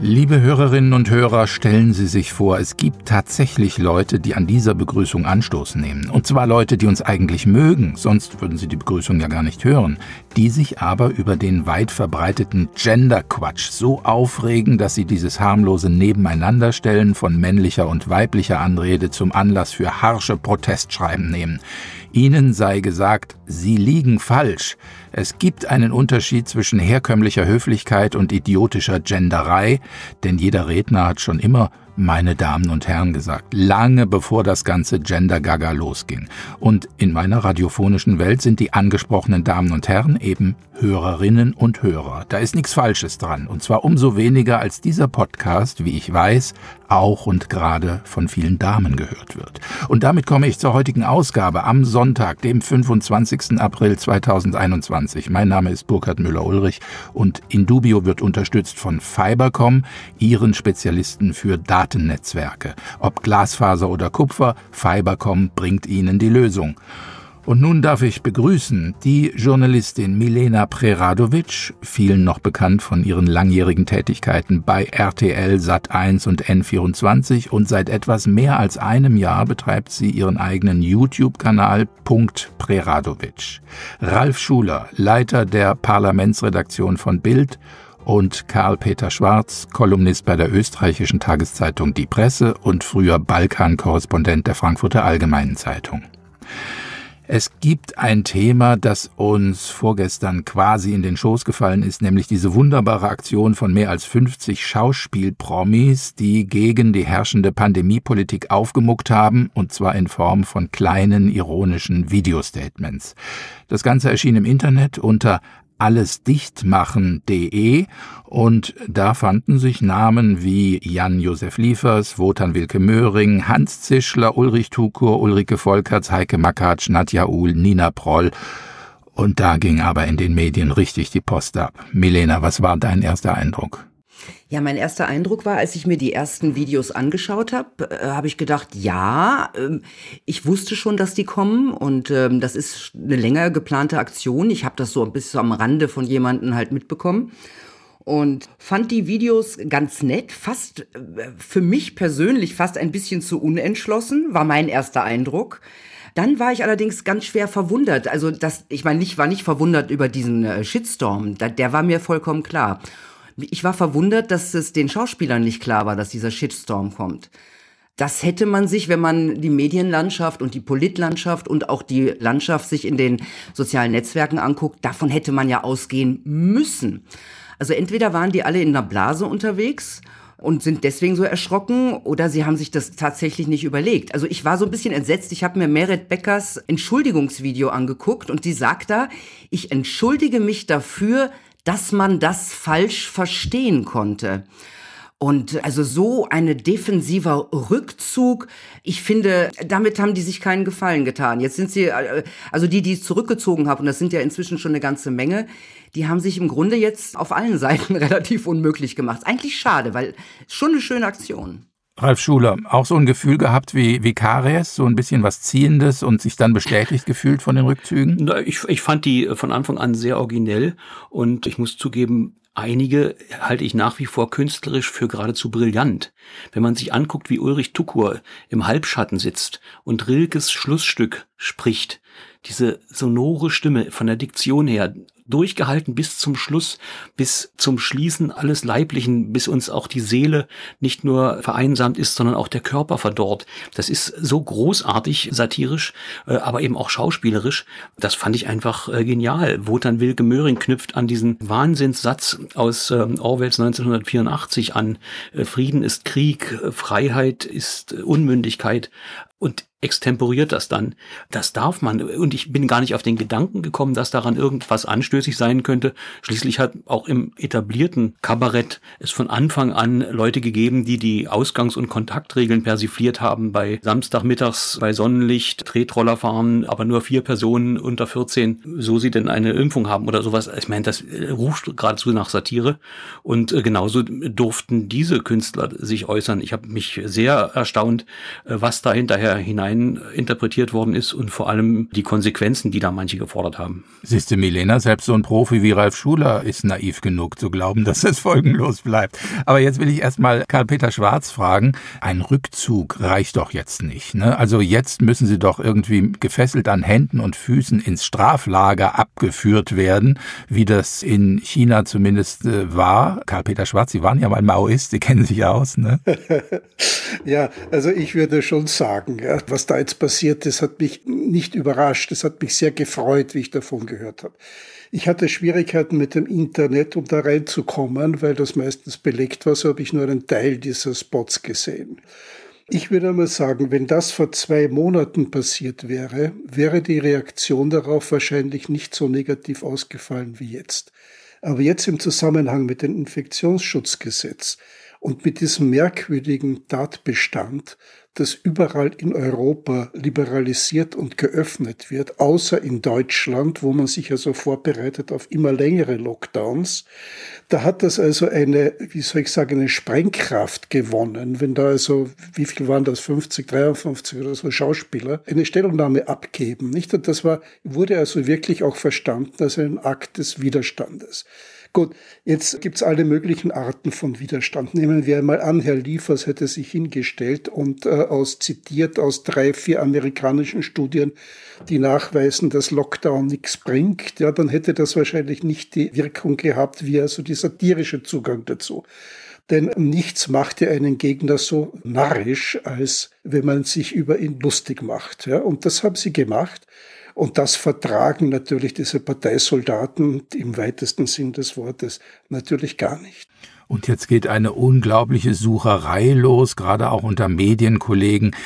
Liebe Hörerinnen und Hörer, stellen Sie sich vor, es gibt tatsächlich Leute, die an dieser Begrüßung Anstoß nehmen. Und zwar Leute, die uns eigentlich mögen, sonst würden sie die Begrüßung ja gar nicht hören, die sich aber über den weit verbreiteten Gender-Quatsch so aufregen, dass sie dieses harmlose Nebeneinanderstellen von männlicher und weiblicher Anrede zum Anlass für harsche Protestschreiben nehmen. Ihnen sei gesagt, Sie liegen falsch. Es gibt einen Unterschied zwischen herkömmlicher Höflichkeit und idiotischer Genderei, denn jeder Redner hat schon immer meine Damen und Herren gesagt, lange bevor das ganze Gender-Gaga losging. Und in meiner radiophonischen Welt sind die angesprochenen Damen und Herren eben Hörerinnen und Hörer. Da ist nichts Falsches dran. Und zwar umso weniger, als dieser Podcast, wie ich weiß, auch und gerade von vielen Damen gehört wird. Und damit komme ich zur heutigen Ausgabe am Sonntag, dem 25. April 2021. Mein Name ist Burkhard Müller-Ulrich und Indubio wird unterstützt von Fibercom, ihren Spezialisten für Datennetzwerke. Ob Glasfaser oder Kupfer, Fibercom bringt Ihnen die Lösung. Und nun darf ich begrüßen die Journalistin Milena Preradovic, vielen noch bekannt von ihren langjährigen Tätigkeiten bei RTL Sat1 und N24 und seit etwas mehr als einem Jahr betreibt sie ihren eigenen YouTube-Kanal Preradovic. Ralf Schuler, Leiter der Parlamentsredaktion von Bild und Karl-Peter Schwarz, Kolumnist bei der österreichischen Tageszeitung Die Presse und früher Balkan-Korrespondent der Frankfurter Allgemeinen Zeitung. Es gibt ein Thema, das uns vorgestern quasi in den Schoß gefallen ist, nämlich diese wunderbare Aktion von mehr als 50 Schauspielpromis, die gegen die herrschende Pandemiepolitik aufgemuckt haben, und zwar in Form von kleinen ironischen Videostatements. Das Ganze erschien im Internet unter allesdichtmachen.de und da fanden sich Namen wie Jan-Josef Liefers, Wotan Wilke Möhring, Hans Zischler, Ulrich Tukur, Ulrike Volkerts, Heike Makatsch, Nadja Uhl, Nina Proll. Und da ging aber in den Medien richtig die Post ab. Milena, was war dein erster Eindruck? Ja, mein erster Eindruck war, als ich mir die ersten Videos angeschaut habe, äh, habe ich gedacht, ja, äh, ich wusste schon, dass die kommen und äh, das ist eine länger geplante Aktion. Ich habe das so ein bisschen am Rande von jemanden halt mitbekommen und fand die Videos ganz nett, fast äh, für mich persönlich fast ein bisschen zu unentschlossen, war mein erster Eindruck. Dann war ich allerdings ganz schwer verwundert. Also das, ich meine, ich war nicht verwundert über diesen äh, Shitstorm. Der war mir vollkommen klar. Ich war verwundert, dass es den Schauspielern nicht klar war, dass dieser Shitstorm kommt. Das hätte man sich, wenn man die Medienlandschaft und die Politlandschaft und auch die Landschaft sich in den sozialen Netzwerken anguckt, davon hätte man ja ausgehen müssen. Also entweder waren die alle in einer Blase unterwegs und sind deswegen so erschrocken oder sie haben sich das tatsächlich nicht überlegt. Also ich war so ein bisschen entsetzt. Ich habe mir Meret Beckers Entschuldigungsvideo angeguckt und sie sagt da, ich entschuldige mich dafür, dass man das falsch verstehen konnte. Und also so eine defensiver Rückzug, ich finde, damit haben die sich keinen Gefallen getan. Jetzt sind sie, äh, also die, die zurückgezogen haben, und das sind ja inzwischen schon eine ganze Menge, die haben sich im Grunde jetzt auf allen Seiten relativ unmöglich gemacht. Eigentlich schade, weil schon eine schöne Aktion. Ralf Schuler, auch so ein Gefühl gehabt wie, wie Karies, so ein bisschen was Ziehendes und sich dann bestätigt gefühlt von den Rückzügen? Ich, ich fand die von Anfang an sehr originell und ich muss zugeben, einige halte ich nach wie vor künstlerisch für geradezu brillant. Wenn man sich anguckt, wie Ulrich Tukur im Halbschatten sitzt und Rilkes Schlussstück spricht, diese sonore Stimme von der Diktion her, durchgehalten bis zum Schluss, bis zum Schließen alles Leiblichen, bis uns auch die Seele nicht nur vereinsamt ist, sondern auch der Körper verdorrt. Das ist so großartig satirisch, äh, aber eben auch schauspielerisch. Das fand ich einfach äh, genial. Wotan Wilke Möhring knüpft an diesen Wahnsinnssatz aus ähm, Orwells 1984 an. Äh, Frieden ist Krieg, Freiheit ist Unmündigkeit und extemporiert das dann. Das darf man. Und ich bin gar nicht auf den Gedanken gekommen, dass daran irgendwas anstößig sein könnte. Schließlich hat auch im etablierten Kabarett es von Anfang an Leute gegeben, die die Ausgangs- und Kontaktregeln persifliert haben. Bei Samstagmittags bei Sonnenlicht, Tretroller fahren, aber nur vier Personen unter 14, so sie denn eine Impfung haben oder sowas. Ich meine, das ruft geradezu nach Satire. Und äh, genauso durften diese Künstler sich äußern. Ich habe mich sehr erstaunt, äh, was da hinterher daher hinein interpretiert worden ist und vor allem die Konsequenzen, die da manche gefordert haben. Siehste, Milena, selbst so ein Profi wie Ralf Schuler ist naiv genug zu glauben, dass es folgenlos bleibt. Aber jetzt will ich erstmal Karl-Peter Schwarz fragen. Ein Rückzug reicht doch jetzt nicht. Ne? Also jetzt müssen Sie doch irgendwie gefesselt an Händen und Füßen ins Straflager abgeführt werden, wie das in China zumindest äh, war. Karl-Peter Schwarz, Sie waren ja mal Maoist, Sie kennen sich aus, ne? ja, also ich würde schon sagen, ja, was da jetzt passiert, das hat mich nicht überrascht, das hat mich sehr gefreut, wie ich davon gehört habe. Ich hatte Schwierigkeiten mit dem Internet, um da reinzukommen, weil das meistens belegt war, so habe ich nur einen Teil dieser Spots gesehen. Ich würde mal sagen, wenn das vor zwei Monaten passiert wäre, wäre die Reaktion darauf wahrscheinlich nicht so negativ ausgefallen wie jetzt. Aber jetzt im Zusammenhang mit dem Infektionsschutzgesetz und mit diesem merkwürdigen Tatbestand das überall in Europa liberalisiert und geöffnet wird, außer in Deutschland, wo man sich also vorbereitet auf immer längere Lockdowns. Da hat das also eine, wie soll ich sagen, eine Sprengkraft gewonnen, wenn da also, wie viel waren das, 50, 53 oder so Schauspieler, eine Stellungnahme abgeben, nicht? Und das war, wurde also wirklich auch verstanden als ein Akt des Widerstandes. Gut, jetzt gibt's alle möglichen Arten von Widerstand. Nehmen wir einmal an, Herr Liefers hätte sich hingestellt und äh, aus zitiert aus drei, vier amerikanischen Studien, die nachweisen, dass Lockdown nichts bringt, ja, dann hätte das wahrscheinlich nicht die Wirkung gehabt, wie also die satirische Zugang dazu. Denn nichts macht ja einen Gegner so narrisch, als wenn man sich über ihn lustig macht. Ja. Und das haben sie gemacht. Und das vertragen natürlich diese Parteisoldaten im weitesten Sinn des Wortes natürlich gar nicht. Und jetzt geht eine unglaubliche Sucherei los, gerade auch unter Medienkollegen.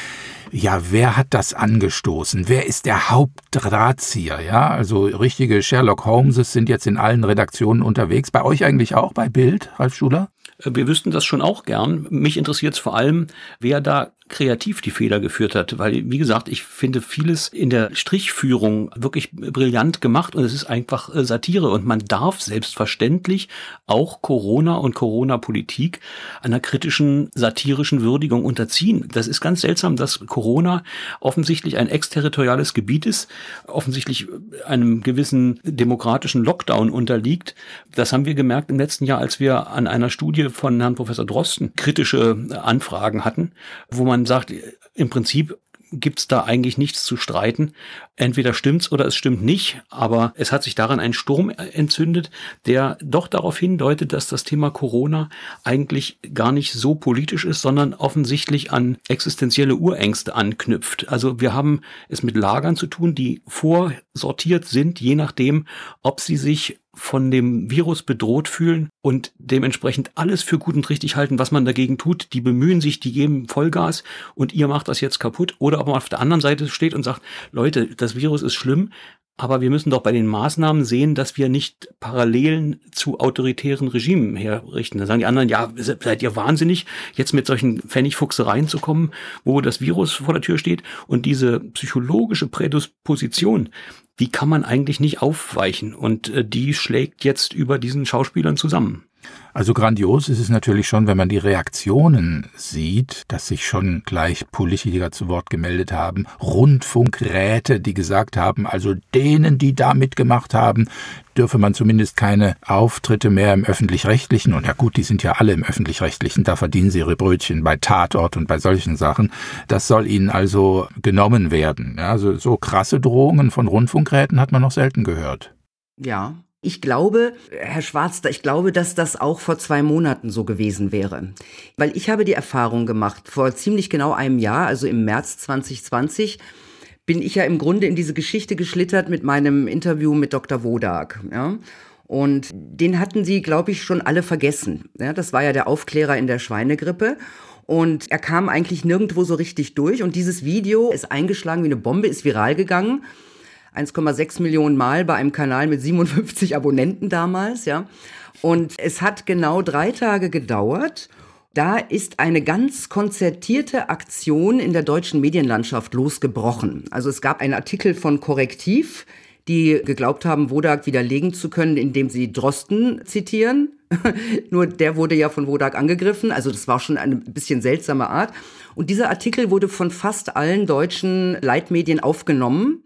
Ja, wer hat das angestoßen? Wer ist der Hauptdrahtzieher? Ja, also richtige Sherlock Holmeses sind jetzt in allen Redaktionen unterwegs. Bei euch eigentlich auch bei Bild, Ralf Schuler? Wir wüssten das schon auch gern. Mich interessiert es vor allem, wer da kreativ die Fehler geführt hat, weil wie gesagt, ich finde vieles in der Strichführung wirklich brillant gemacht und es ist einfach äh, Satire und man darf selbstverständlich auch Corona und Corona-Politik einer kritischen satirischen Würdigung unterziehen. Das ist ganz seltsam, dass Corona offensichtlich ein exterritoriales Gebiet ist, offensichtlich einem gewissen demokratischen Lockdown unterliegt. Das haben wir gemerkt im letzten Jahr, als wir an einer Studie von Herrn Professor Drosten kritische Anfragen hatten, wo man sagt, im Prinzip gibt's da eigentlich nichts zu streiten. Entweder stimmt's oder es stimmt nicht, aber es hat sich daran ein Sturm entzündet, der doch darauf hindeutet, dass das Thema Corona eigentlich gar nicht so politisch ist, sondern offensichtlich an existenzielle Urängste anknüpft. Also wir haben es mit Lagern zu tun, die vorsortiert sind, je nachdem, ob sie sich von dem Virus bedroht fühlen und dementsprechend alles für gut und richtig halten, was man dagegen tut. Die bemühen sich, die geben Vollgas und ihr macht das jetzt kaputt. Oder ob man auf der anderen Seite steht und sagt, Leute, das Virus ist schlimm, aber wir müssen doch bei den Maßnahmen sehen, dass wir nicht Parallelen zu autoritären Regimen herrichten. Da sagen die anderen, ja, seid ihr wahnsinnig, jetzt mit solchen Pfennigfuchsereien zu kommen, wo das Virus vor der Tür steht. Und diese psychologische Prädisposition, die kann man eigentlich nicht aufweichen und äh, die schlägt jetzt über diesen Schauspielern zusammen. Also grandios ist es natürlich schon, wenn man die Reaktionen sieht, dass sich schon gleich Politiker zu Wort gemeldet haben, Rundfunkräte, die gesagt haben, also denen, die da mitgemacht haben, dürfe man zumindest keine Auftritte mehr im öffentlich-rechtlichen, und ja gut, die sind ja alle im öffentlich-rechtlichen, da verdienen sie ihre Brötchen bei Tatort und bei solchen Sachen. Das soll ihnen also genommen werden. Also so krasse Drohungen von Rundfunkräten hat man noch selten gehört. Ja, ich glaube, Herr Schwarz, ich glaube, dass das auch vor zwei Monaten so gewesen wäre. Weil ich habe die Erfahrung gemacht, vor ziemlich genau einem Jahr, also im März 2020, bin ich ja im Grunde in diese Geschichte geschlittert mit meinem Interview mit Dr. Wodak. Ja? Und den hatten sie, glaube ich, schon alle vergessen. Ja, das war ja der Aufklärer in der Schweinegrippe. Und er kam eigentlich nirgendwo so richtig durch. Und dieses Video ist eingeschlagen wie eine Bombe, ist viral gegangen. 1,6 Millionen Mal bei einem Kanal mit 57 Abonnenten damals, ja. Und es hat genau drei Tage gedauert. Da ist eine ganz konzertierte Aktion in der deutschen Medienlandschaft losgebrochen. Also es gab einen Artikel von Korrektiv, die geglaubt haben, Wodak widerlegen zu können, indem sie Drosten zitieren. Nur der wurde ja von Wodak angegriffen, also das war schon eine bisschen seltsame Art. Und dieser Artikel wurde von fast allen deutschen Leitmedien aufgenommen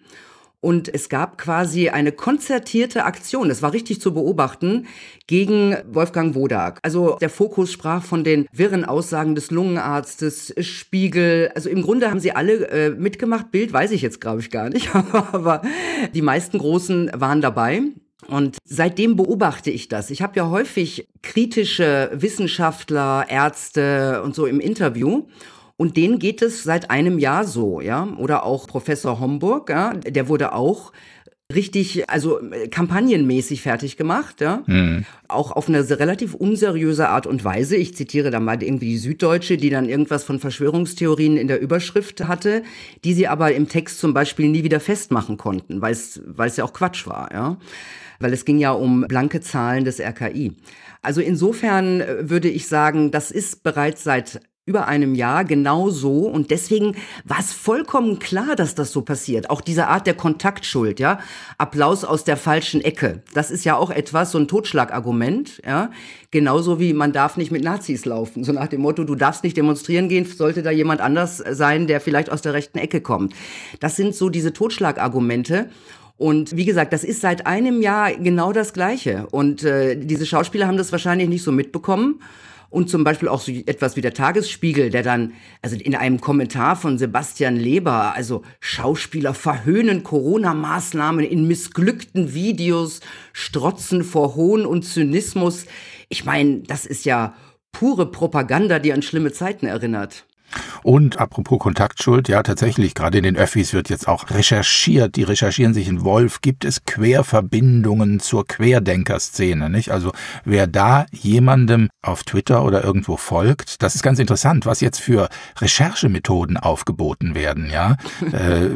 und es gab quasi eine konzertierte Aktion, das war richtig zu beobachten, gegen Wolfgang Wodak. Also der Fokus sprach von den wirren Aussagen des Lungenarztes, Spiegel. Also im Grunde haben sie alle äh, mitgemacht. Bild weiß ich jetzt, glaube ich, gar nicht. Aber die meisten Großen waren dabei. Und seitdem beobachte ich das. Ich habe ja häufig kritische Wissenschaftler, Ärzte und so im Interview. Und denen geht es seit einem Jahr so, ja. Oder auch Professor Homburg, ja, der wurde auch richtig, also äh, kampagnenmäßig fertig gemacht, ja. Mhm. Auch auf eine relativ unseriöse Art und Weise. Ich zitiere da mal irgendwie die Süddeutsche, die dann irgendwas von Verschwörungstheorien in der Überschrift hatte, die sie aber im Text zum Beispiel nie wieder festmachen konnten, weil es, weil es ja auch Quatsch war, ja. Weil es ging ja um blanke Zahlen des RKI. Also insofern äh, würde ich sagen, das ist bereits seit über einem Jahr genau so und deswegen war es vollkommen klar, dass das so passiert. Auch diese Art der Kontaktschuld, ja, Applaus aus der falschen Ecke. Das ist ja auch etwas so ein Totschlagargument, ja, genauso wie man darf nicht mit Nazis laufen, so nach dem Motto, du darfst nicht demonstrieren gehen, sollte da jemand anders sein, der vielleicht aus der rechten Ecke kommt. Das sind so diese Totschlagargumente und wie gesagt, das ist seit einem Jahr genau das Gleiche. Und äh, diese Schauspieler haben das wahrscheinlich nicht so mitbekommen. Und zum Beispiel auch so etwas wie der Tagesspiegel, der dann, also in einem Kommentar von Sebastian Leber, also Schauspieler verhöhnen Corona-Maßnahmen in missglückten Videos, strotzen vor Hohn und Zynismus. Ich meine, das ist ja pure Propaganda, die an schlimme Zeiten erinnert. Und apropos Kontaktschuld, ja tatsächlich, gerade in den Öffis wird jetzt auch recherchiert, die recherchieren sich in Wolf, gibt es Querverbindungen zur Querdenkerszene, nicht? Also wer da jemandem auf Twitter oder irgendwo folgt, das ist ganz interessant, was jetzt für Recherchemethoden aufgeboten werden, ja? äh,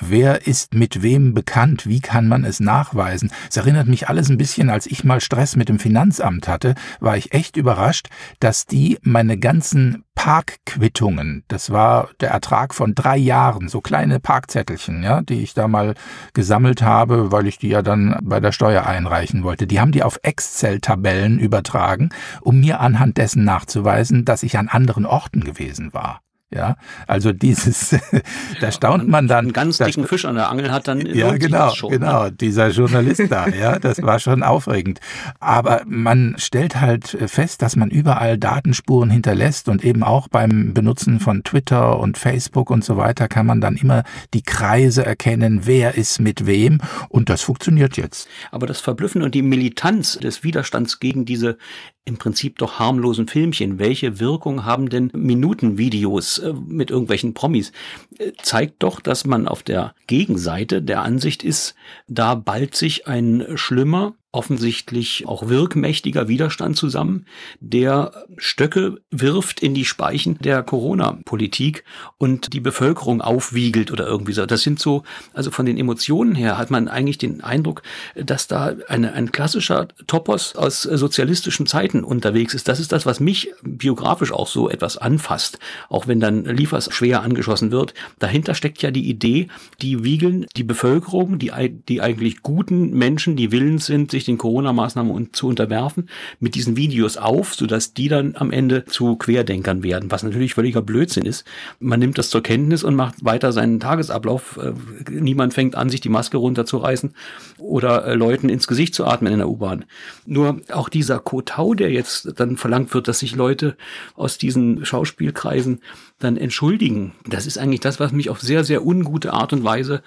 wer ist mit wem bekannt, wie kann man es nachweisen? Es erinnert mich alles ein bisschen, als ich mal Stress mit dem Finanzamt hatte, war ich echt überrascht, dass die meine ganzen Parkquittungen. Das war der Ertrag von drei Jahren, so kleine Parkzettelchen, ja, die ich da mal gesammelt habe, weil ich die ja dann bei der Steuer einreichen wollte. Die haben die auf Excel-Tabellen übertragen, um mir anhand dessen nachzuweisen, dass ich an anderen Orten gewesen war. Ja, also dieses, da staunt man dann. Einen ganz dicken Fisch an der Angel hat dann. Ja, genau, schon, ne? genau, ne? dieser Journalist da, ja, das war schon aufregend. Aber man stellt halt fest, dass man überall Datenspuren hinterlässt und eben auch beim Benutzen von Twitter und Facebook und so weiter kann man dann immer die Kreise erkennen, wer ist mit wem und das funktioniert jetzt. Aber das Verblüffen und die Militanz des Widerstands gegen diese im Prinzip doch harmlosen Filmchen. Welche Wirkung haben denn Minutenvideos äh, mit irgendwelchen Promis? Äh, zeigt doch, dass man auf der Gegenseite der Ansicht ist, da ballt sich ein schlimmer, offensichtlich auch wirkmächtiger Widerstand zusammen, der Stöcke wirft in die Speichen der Corona-Politik und die Bevölkerung aufwiegelt oder irgendwie so. Das sind so, also von den Emotionen her hat man eigentlich den Eindruck, dass da eine, ein klassischer Topos aus sozialistischen Zeiten unterwegs ist. Das ist das, was mich biografisch auch so etwas anfasst. Auch wenn dann Liefers schwer angeschossen wird. Dahinter steckt ja die Idee, die wiegeln die Bevölkerung, die, die eigentlich guten Menschen, die willens sind, sich sich den Corona-Maßnahmen zu unterwerfen, mit diesen Videos auf, sodass die dann am Ende zu Querdenkern werden, was natürlich völliger Blödsinn ist. Man nimmt das zur Kenntnis und macht weiter seinen Tagesablauf. Äh, niemand fängt an, sich die Maske runterzureißen oder äh, Leuten ins Gesicht zu atmen in der U-Bahn. Nur auch dieser Kotau, der jetzt dann verlangt wird, dass sich Leute aus diesen Schauspielkreisen dann entschuldigen, das ist eigentlich das, was mich auf sehr, sehr ungute Art und Weise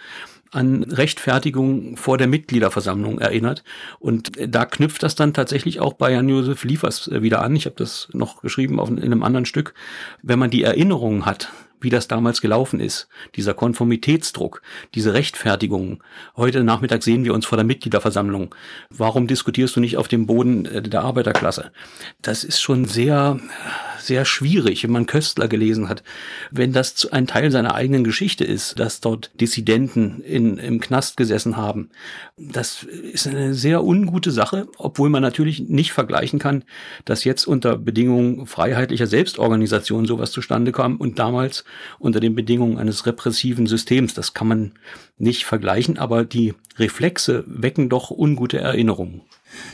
an Rechtfertigung vor der Mitgliederversammlung erinnert. Und da knüpft das dann tatsächlich auch bei Jan-Josef Liefers äh, wieder an. Ich habe das noch geschrieben auf, in einem anderen Stück. Wenn man die Erinnerungen hat, wie das damals gelaufen ist, dieser Konformitätsdruck, diese Rechtfertigung. Heute Nachmittag sehen wir uns vor der Mitgliederversammlung. Warum diskutierst du nicht auf dem Boden äh, der Arbeiterklasse? Das ist schon sehr, sehr schwierig, wenn man Köstler gelesen hat, wenn das ein Teil seiner eigenen Geschichte ist, dass dort Dissidenten in, im Knast gesessen haben. Das ist eine sehr ungute Sache, obwohl man natürlich nicht vergleichen kann, dass jetzt unter Bedingungen freiheitlicher Selbstorganisation sowas zustande kam und damals unter den Bedingungen eines repressiven Systems. Das kann man nicht vergleichen, aber die Reflexe wecken doch ungute Erinnerungen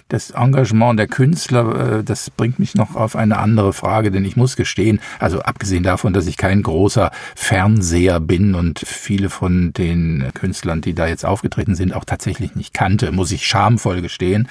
das Engagement der Künstler, äh, das bringt mich noch auf eine andere Frage, denn ich muss gestehen, also abgesehen davon, dass ich kein großer Fernseher bin und viele von den Künstlern, die da jetzt aufgetreten sind, auch tatsächlich nicht kannte, muss ich schamvoll gestehen.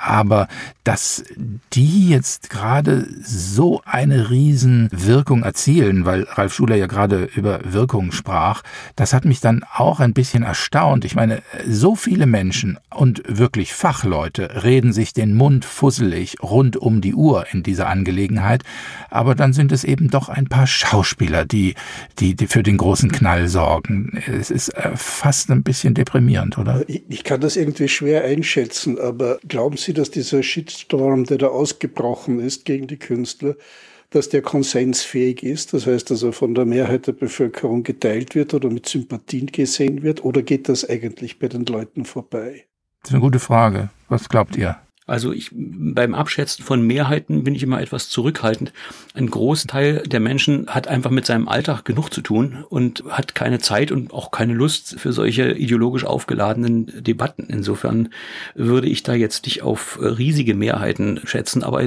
Aber dass die jetzt gerade so eine Riesenwirkung erzielen, weil Ralf Schuler ja gerade über Wirkung sprach, das hat mich dann auch ein bisschen erstaunt. Ich meine, so viele Menschen und wirklich Fachleute reden sich den Mund fusselig rund um die Uhr in dieser Angelegenheit, aber dann sind es eben doch ein paar Schauspieler, die, die, die für den großen Knall sorgen. Es ist äh, fast ein bisschen deprimierend, oder? Ich kann das irgendwie schwer einschätzen, aber glauben Sie, dass dieser Shitstorm, der da ausgebrochen ist gegen die Künstler, dass der konsensfähig ist, das heißt, dass er von der Mehrheit der Bevölkerung geteilt wird oder mit Sympathien gesehen wird, oder geht das eigentlich bei den Leuten vorbei? Das ist eine gute Frage. Was glaubt ihr? Also ich, beim Abschätzen von Mehrheiten bin ich immer etwas zurückhaltend. Ein Großteil der Menschen hat einfach mit seinem Alltag genug zu tun und hat keine Zeit und auch keine Lust für solche ideologisch aufgeladenen Debatten. Insofern würde ich da jetzt nicht auf riesige Mehrheiten schätzen. Aber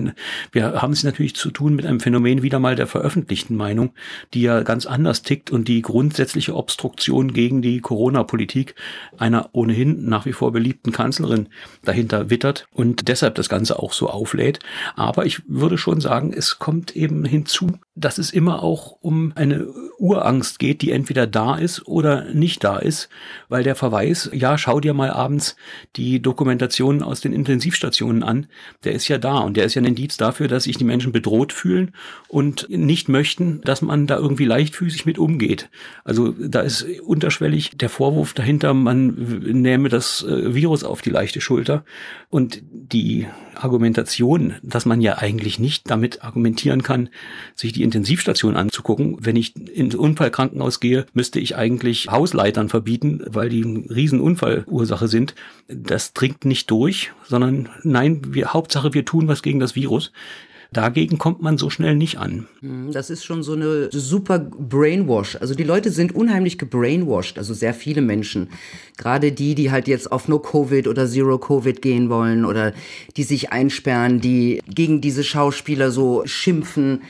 wir haben es natürlich zu tun mit einem Phänomen wieder mal der veröffentlichten Meinung, die ja ganz anders tickt und die grundsätzliche Obstruktion gegen die Corona-Politik einer ohnehin nach wie vor beliebten Kanzlerin dahinter wittert und deshalb das Ganze auch so auflädt. Aber ich würde schon sagen, es kommt eben hinzu, dass es immer auch um eine Urangst geht, die entweder da ist oder nicht da ist, weil der Verweis, ja, schau dir mal abends die Dokumentationen aus den Intensivstationen an, der ist ja da und der ist ja ein Indiz dafür, dass sich die Menschen bedroht fühlen und nicht möchten, dass man da irgendwie leichtfüßig mit umgeht. Also da ist unterschwellig der Vorwurf dahinter, man nehme das äh, Virus auf die leichte Schulter und die Argumentation, dass man ja eigentlich nicht damit argumentieren kann, sich die Intensivstation anzugucken. Wenn ich ins Unfallkrankenhaus gehe, müsste ich eigentlich Hausleitern verbieten, weil die eine Riesenunfallursache sind. Das dringt nicht durch, sondern nein, wir, Hauptsache wir tun was gegen das Virus. Dagegen kommt man so schnell nicht an. Hm, das ist schon so eine super Brainwash. Also die Leute sind unheimlich gebrainwashed, also sehr viele Menschen. Gerade die, die halt jetzt auf No Covid oder Zero Covid gehen wollen oder die sich einsperren, die gegen diese Schauspieler so schimpfen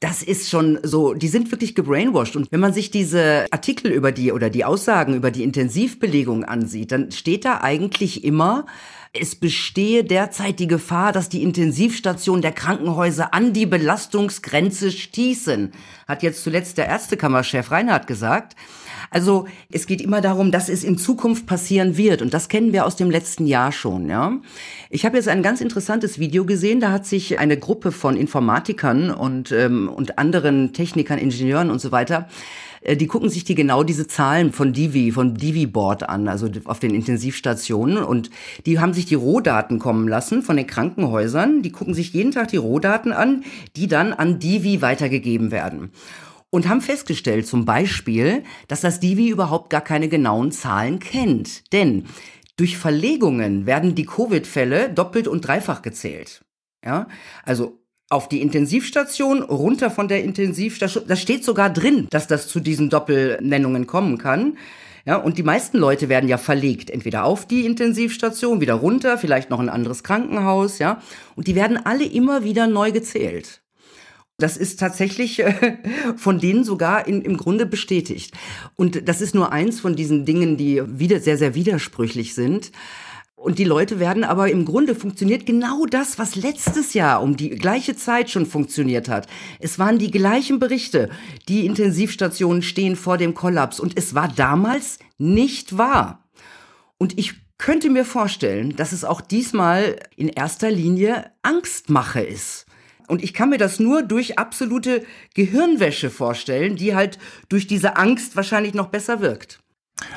das ist schon so, die sind wirklich gebrainwashed. Und wenn man sich diese Artikel über die oder die Aussagen über die Intensivbelegung ansieht, dann steht da eigentlich immer, es bestehe derzeit die Gefahr, dass die Intensivstationen der Krankenhäuser an die Belastungsgrenze stießen, hat jetzt zuletzt der Ärztekammerchef Reinhardt gesagt. Also es geht immer darum, dass es in Zukunft passieren wird. Und das kennen wir aus dem letzten Jahr schon. Ja? Ich habe jetzt ein ganz interessantes Video gesehen. Da hat sich eine Gruppe von Informatikern und, ähm, und anderen Technikern, Ingenieuren und so weiter äh, die gucken sich die genau diese Zahlen von Divi, von Divi-Board an, also auf den Intensivstationen. Und die haben sich die Rohdaten kommen lassen von den Krankenhäusern. Die gucken sich jeden Tag die Rohdaten an, die dann an Divi weitergegeben werden. Und haben festgestellt zum Beispiel, dass das Divi überhaupt gar keine genauen Zahlen kennt. Denn durch Verlegungen werden die Covid-Fälle doppelt und dreifach gezählt. Ja, also auf die Intensivstation, runter von der Intensivstation. Da steht sogar drin, dass das zu diesen Doppelnennungen kommen kann. Ja, und die meisten Leute werden ja verlegt, entweder auf die Intensivstation, wieder runter, vielleicht noch ein anderes Krankenhaus, ja. Und die werden alle immer wieder neu gezählt. Das ist tatsächlich äh, von denen sogar in, im Grunde bestätigt. Und das ist nur eins von diesen Dingen, die wieder sehr, sehr widersprüchlich sind. Und die Leute werden aber im Grunde funktioniert genau das, was letztes Jahr um die gleiche Zeit schon funktioniert hat. Es waren die gleichen Berichte. Die Intensivstationen stehen vor dem Kollaps und es war damals nicht wahr. Und ich könnte mir vorstellen, dass es auch diesmal in erster Linie Angstmache ist. Und ich kann mir das nur durch absolute Gehirnwäsche vorstellen, die halt durch diese Angst wahrscheinlich noch besser wirkt.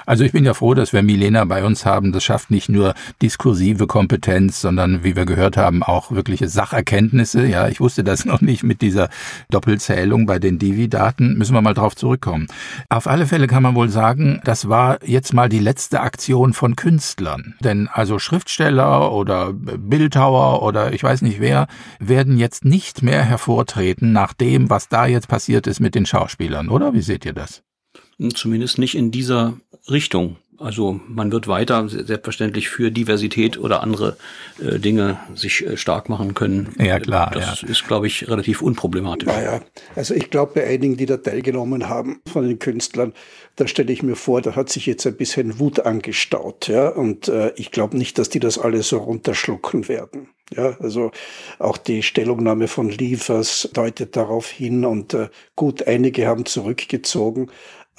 Also ich bin ja froh, dass wir Milena bei uns haben. Das schafft nicht nur diskursive Kompetenz, sondern wie wir gehört haben, auch wirkliche Sacherkenntnisse. Ja, ich wusste das noch nicht mit dieser Doppelzählung bei den Divi-Daten. Müssen wir mal drauf zurückkommen. Auf alle Fälle kann man wohl sagen, das war jetzt mal die letzte Aktion von Künstlern. Denn also Schriftsteller oder Bildhauer oder ich weiß nicht wer werden jetzt nicht mehr hervortreten nach dem, was da jetzt passiert ist mit den Schauspielern, oder? Wie seht ihr das? Zumindest nicht in dieser Richtung. Also man wird weiter selbstverständlich für Diversität oder andere äh, Dinge sich äh, stark machen können. Ja klar. Das ja. ist, glaube ich, relativ unproblematisch. Naja, also ich glaube, bei einigen, die da teilgenommen haben von den Künstlern, da stelle ich mir vor, da hat sich jetzt ein bisschen Wut angestaut. Ja? Und äh, ich glaube nicht, dass die das alle so runterschlucken werden. Ja, also auch die Stellungnahme von Liefers deutet darauf hin und äh, gut, einige haben zurückgezogen.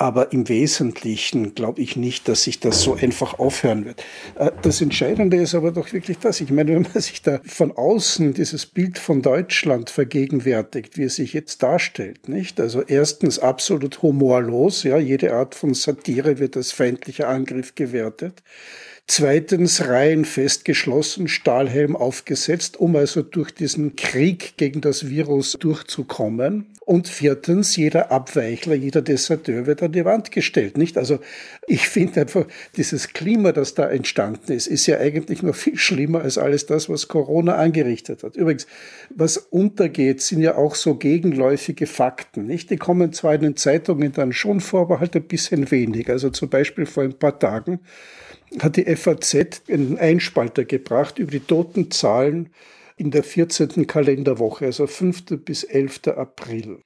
Aber im Wesentlichen glaube ich nicht, dass sich das so einfach aufhören wird. Äh, das Entscheidende ist aber doch wirklich das. Ich meine, wenn man sich da von außen dieses Bild von Deutschland vergegenwärtigt, wie es sich jetzt darstellt, nicht? Also erstens absolut humorlos, ja, jede Art von Satire wird als feindlicher Angriff gewertet. Zweitens Reihen festgeschlossen, Stahlhelm aufgesetzt, um also durch diesen Krieg gegen das Virus durchzukommen. Und viertens, jeder Abweichler, jeder Deserteur wird an die Wand gestellt, nicht? Also ich finde einfach, dieses Klima, das da entstanden ist, ist ja eigentlich noch viel schlimmer als alles das, was Corona angerichtet hat. Übrigens, was untergeht, sind ja auch so gegenläufige Fakten, nicht? Die kommen zwar in den Zeitungen dann schon vor, aber halt ein bisschen wenig. Also zum Beispiel vor ein paar Tagen hat die FAZ einen Einspalter gebracht über die Totenzahlen in der 14. Kalenderwoche, also 5. bis 11. April.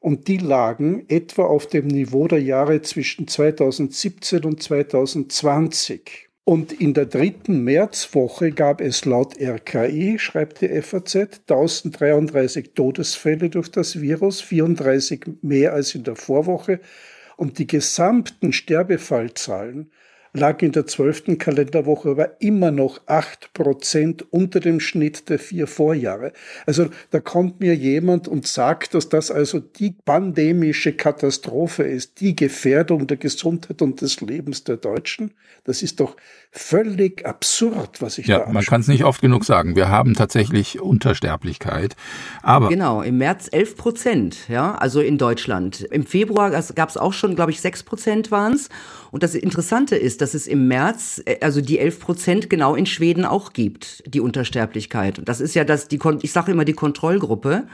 Und die lagen etwa auf dem Niveau der Jahre zwischen 2017 und 2020. Und in der dritten Märzwoche gab es laut RKI, schreibt die FAZ, 1033 Todesfälle durch das Virus, 34 mehr als in der Vorwoche. Und die gesamten Sterbefallzahlen lag in der zwölften Kalenderwoche aber immer noch acht Prozent unter dem Schnitt der vier Vorjahre. Also da kommt mir jemand und sagt, dass das also die pandemische Katastrophe ist, die Gefährdung der Gesundheit und des Lebens der Deutschen. Das ist doch völlig absurd, was ich ja, da Ja, man kann es nicht oft genug sagen. Wir haben tatsächlich Untersterblichkeit. Aber genau, im März 11 Prozent, ja, also in Deutschland. Im Februar gab es auch schon, glaube ich, 6 Prozent waren es. Und das Interessante ist, dass es im März, äh, also die 11 Prozent genau in Schweden auch gibt, die Untersterblichkeit. Und das ist ja das, die, ich sage immer die Kontrollgruppe,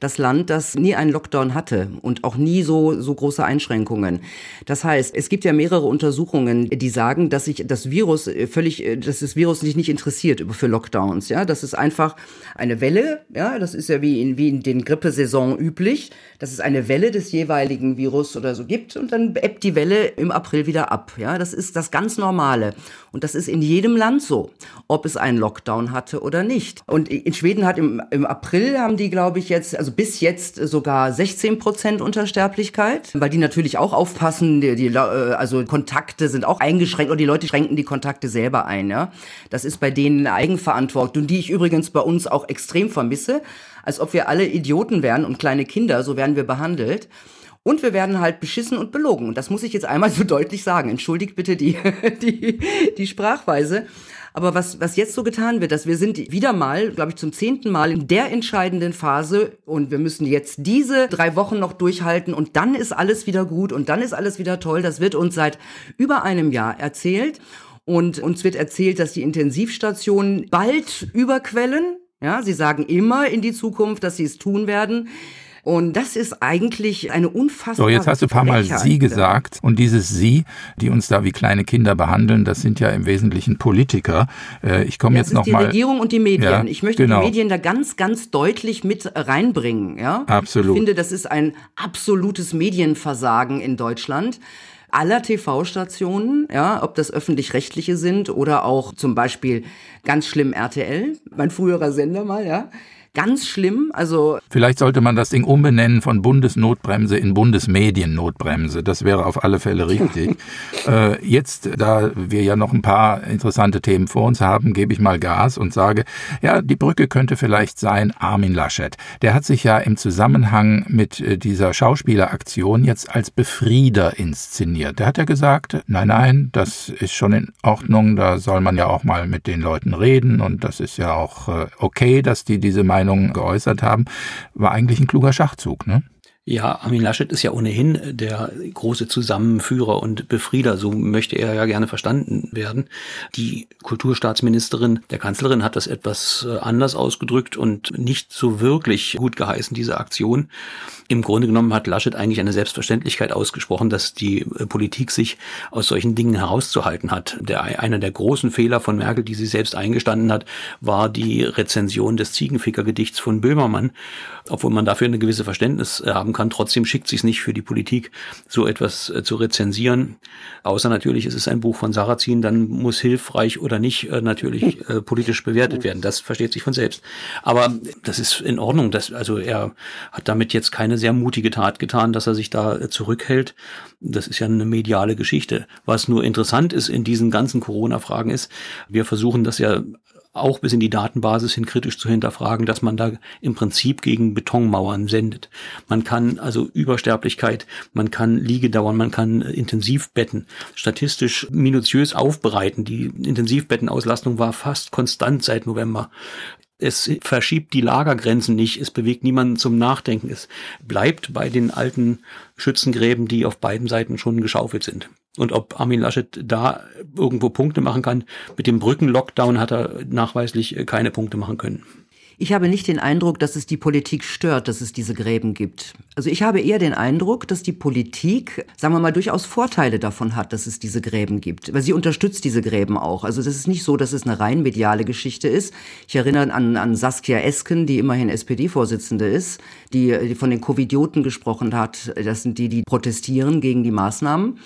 das Land, das nie einen Lockdown hatte und auch nie so, so große Einschränkungen. Das heißt, es gibt ja mehrere Untersuchungen, die sagen, dass sich das Virus äh, völlig, äh, dass das Virus sich nicht interessiert für Lockdowns, ja. Das ist einfach eine Welle, ja. Das ist ja wie in, wie in den Grippesaison üblich, dass es eine Welle des jeweiligen Virus oder so gibt und dann ebbt die Welle im April wieder ab, ja. Das ist das ganz Normale. Und das ist in jedem Land so, ob es einen Lockdown hatte oder nicht. Und in Schweden hat im, im April haben die, glaube ich, jetzt, also bis jetzt sogar 16 Prozent Untersterblichkeit, weil die natürlich auch aufpassen, die, die, äh, also Kontakte sind auch eingeschränkt und die Leute schränken die Kontakte selber ein. Ja? Das ist bei denen eine Eigenverantwortung, die ich übrigens bei uns auch extrem vermisse. Als ob wir alle Idioten wären und kleine Kinder, so werden wir behandelt. Und wir werden halt beschissen und belogen. Und das muss ich jetzt einmal so deutlich sagen. Entschuldigt bitte die, die, die Sprachweise. Aber was, was jetzt so getan wird, dass wir sind wieder mal, glaube ich, zum zehnten Mal in der entscheidenden Phase und wir müssen jetzt diese drei Wochen noch durchhalten und dann ist alles wieder gut und dann ist alles wieder toll. Das wird uns seit über einem Jahr erzählt. Und uns wird erzählt, dass die Intensivstationen bald überquellen. Ja, sie sagen immer in die Zukunft, dass sie es tun werden. Und das ist eigentlich eine unfassbare So, jetzt hast du ein paar Mal Sie gesagt. Und dieses Sie, die uns da wie kleine Kinder behandeln, das sind ja im Wesentlichen Politiker. Äh, ich komme ja, jetzt noch die mal. Die Regierung und die Medien. Ja, ich möchte genau. die Medien da ganz, ganz deutlich mit reinbringen. Ja? Absolut. Ich finde, das ist ein absolutes Medienversagen in Deutschland aller TV-Stationen, ja, ob das öffentlich-rechtliche sind oder auch zum Beispiel ganz schlimm RTL, mein früherer Sender mal, ja Ganz schlimm. Also Vielleicht sollte man das Ding umbenennen von Bundesnotbremse in Bundesmediennotbremse. Das wäre auf alle Fälle richtig. äh, jetzt, da wir ja noch ein paar interessante Themen vor uns haben, gebe ich mal Gas und sage, ja, die Brücke könnte vielleicht sein Armin Laschet. Der hat sich ja im Zusammenhang mit äh, dieser Schauspieleraktion jetzt als Befrieder inszeniert. Der hat ja gesagt, nein, nein, das ist schon in Ordnung, da soll man ja auch mal mit den Leuten reden und das ist ja auch äh, okay, dass die diese Meinung Meinung geäußert haben, war eigentlich ein kluger Schachzug, ne? Ja, Armin Laschet ist ja ohnehin der große Zusammenführer und Befrieder, so möchte er ja gerne verstanden werden. Die Kulturstaatsministerin der Kanzlerin hat das etwas äh, anders ausgedrückt und nicht so wirklich gut geheißen, diese Aktion. Im Grunde genommen hat Laschet eigentlich eine Selbstverständlichkeit ausgesprochen, dass die äh, Politik sich aus solchen Dingen herauszuhalten hat. Der, einer der großen Fehler von Merkel, die sie selbst eingestanden hat, war die Rezension des Ziegenficker-Gedichts von Böhmermann. Obwohl man dafür eine gewisse Verständnis haben kann, trotzdem schickt sich nicht für die Politik, so etwas äh, zu rezensieren. Außer natürlich ist es ein Buch von Sarrazin, dann muss hilfreich oder nicht natürlich äh, politisch bewertet werden. Das versteht sich von selbst. Aber das ist in Ordnung. dass, also er hat damit jetzt keine eine sehr mutige Tat getan, dass er sich da äh, zurückhält. Das ist ja eine mediale Geschichte. Was nur interessant ist in diesen ganzen Corona-Fragen ist, wir versuchen das ja auch bis in die Datenbasis hin kritisch zu hinterfragen, dass man da im Prinzip gegen Betonmauern sendet. Man kann also Übersterblichkeit, man kann Liegedauern, man kann Intensivbetten statistisch minutiös aufbereiten. Die Intensivbettenauslastung war fast konstant seit November. Es verschiebt die Lagergrenzen nicht, es bewegt niemanden zum Nachdenken, es bleibt bei den alten Schützengräben, die auf beiden Seiten schon geschaufelt sind. Und ob Armin Laschet da irgendwo Punkte machen kann, mit dem Brückenlockdown hat er nachweislich keine Punkte machen können. Ich habe nicht den Eindruck, dass es die Politik stört, dass es diese Gräben gibt. Also ich habe eher den Eindruck, dass die Politik, sagen wir mal, durchaus Vorteile davon hat, dass es diese Gräben gibt. Weil sie unterstützt diese Gräben auch. Also das ist nicht so, dass es eine rein mediale Geschichte ist. Ich erinnere an, an Saskia Esken, die immerhin SPD-Vorsitzende ist, die, die von den Covidioten gesprochen hat. Das sind die, die protestieren gegen die Maßnahmen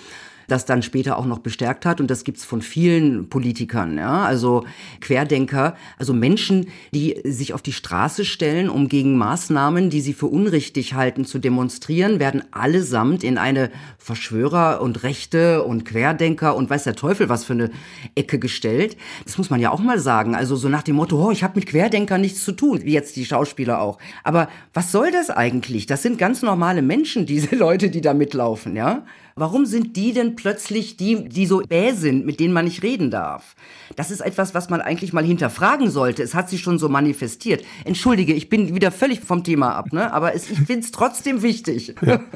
das dann später auch noch bestärkt hat. Und das gibt's von vielen Politikern, ja, also Querdenker, also Menschen, die sich auf die Straße stellen, um gegen Maßnahmen, die sie für unrichtig halten, zu demonstrieren, werden allesamt in eine Verschwörer und Rechte und Querdenker und weiß der Teufel was für eine Ecke gestellt. Das muss man ja auch mal sagen. Also so nach dem Motto, oh, ich habe mit Querdenkern nichts zu tun, wie jetzt die Schauspieler auch. Aber was soll das eigentlich? Das sind ganz normale Menschen, diese Leute, die da mitlaufen, ja? Warum sind die denn plötzlich die, die so bäh sind, mit denen man nicht reden darf? Das ist etwas, was man eigentlich mal hinterfragen sollte. Es hat sich schon so manifestiert. Entschuldige, ich bin wieder völlig vom Thema ab, ne? aber es, ich finde es trotzdem wichtig. Ja.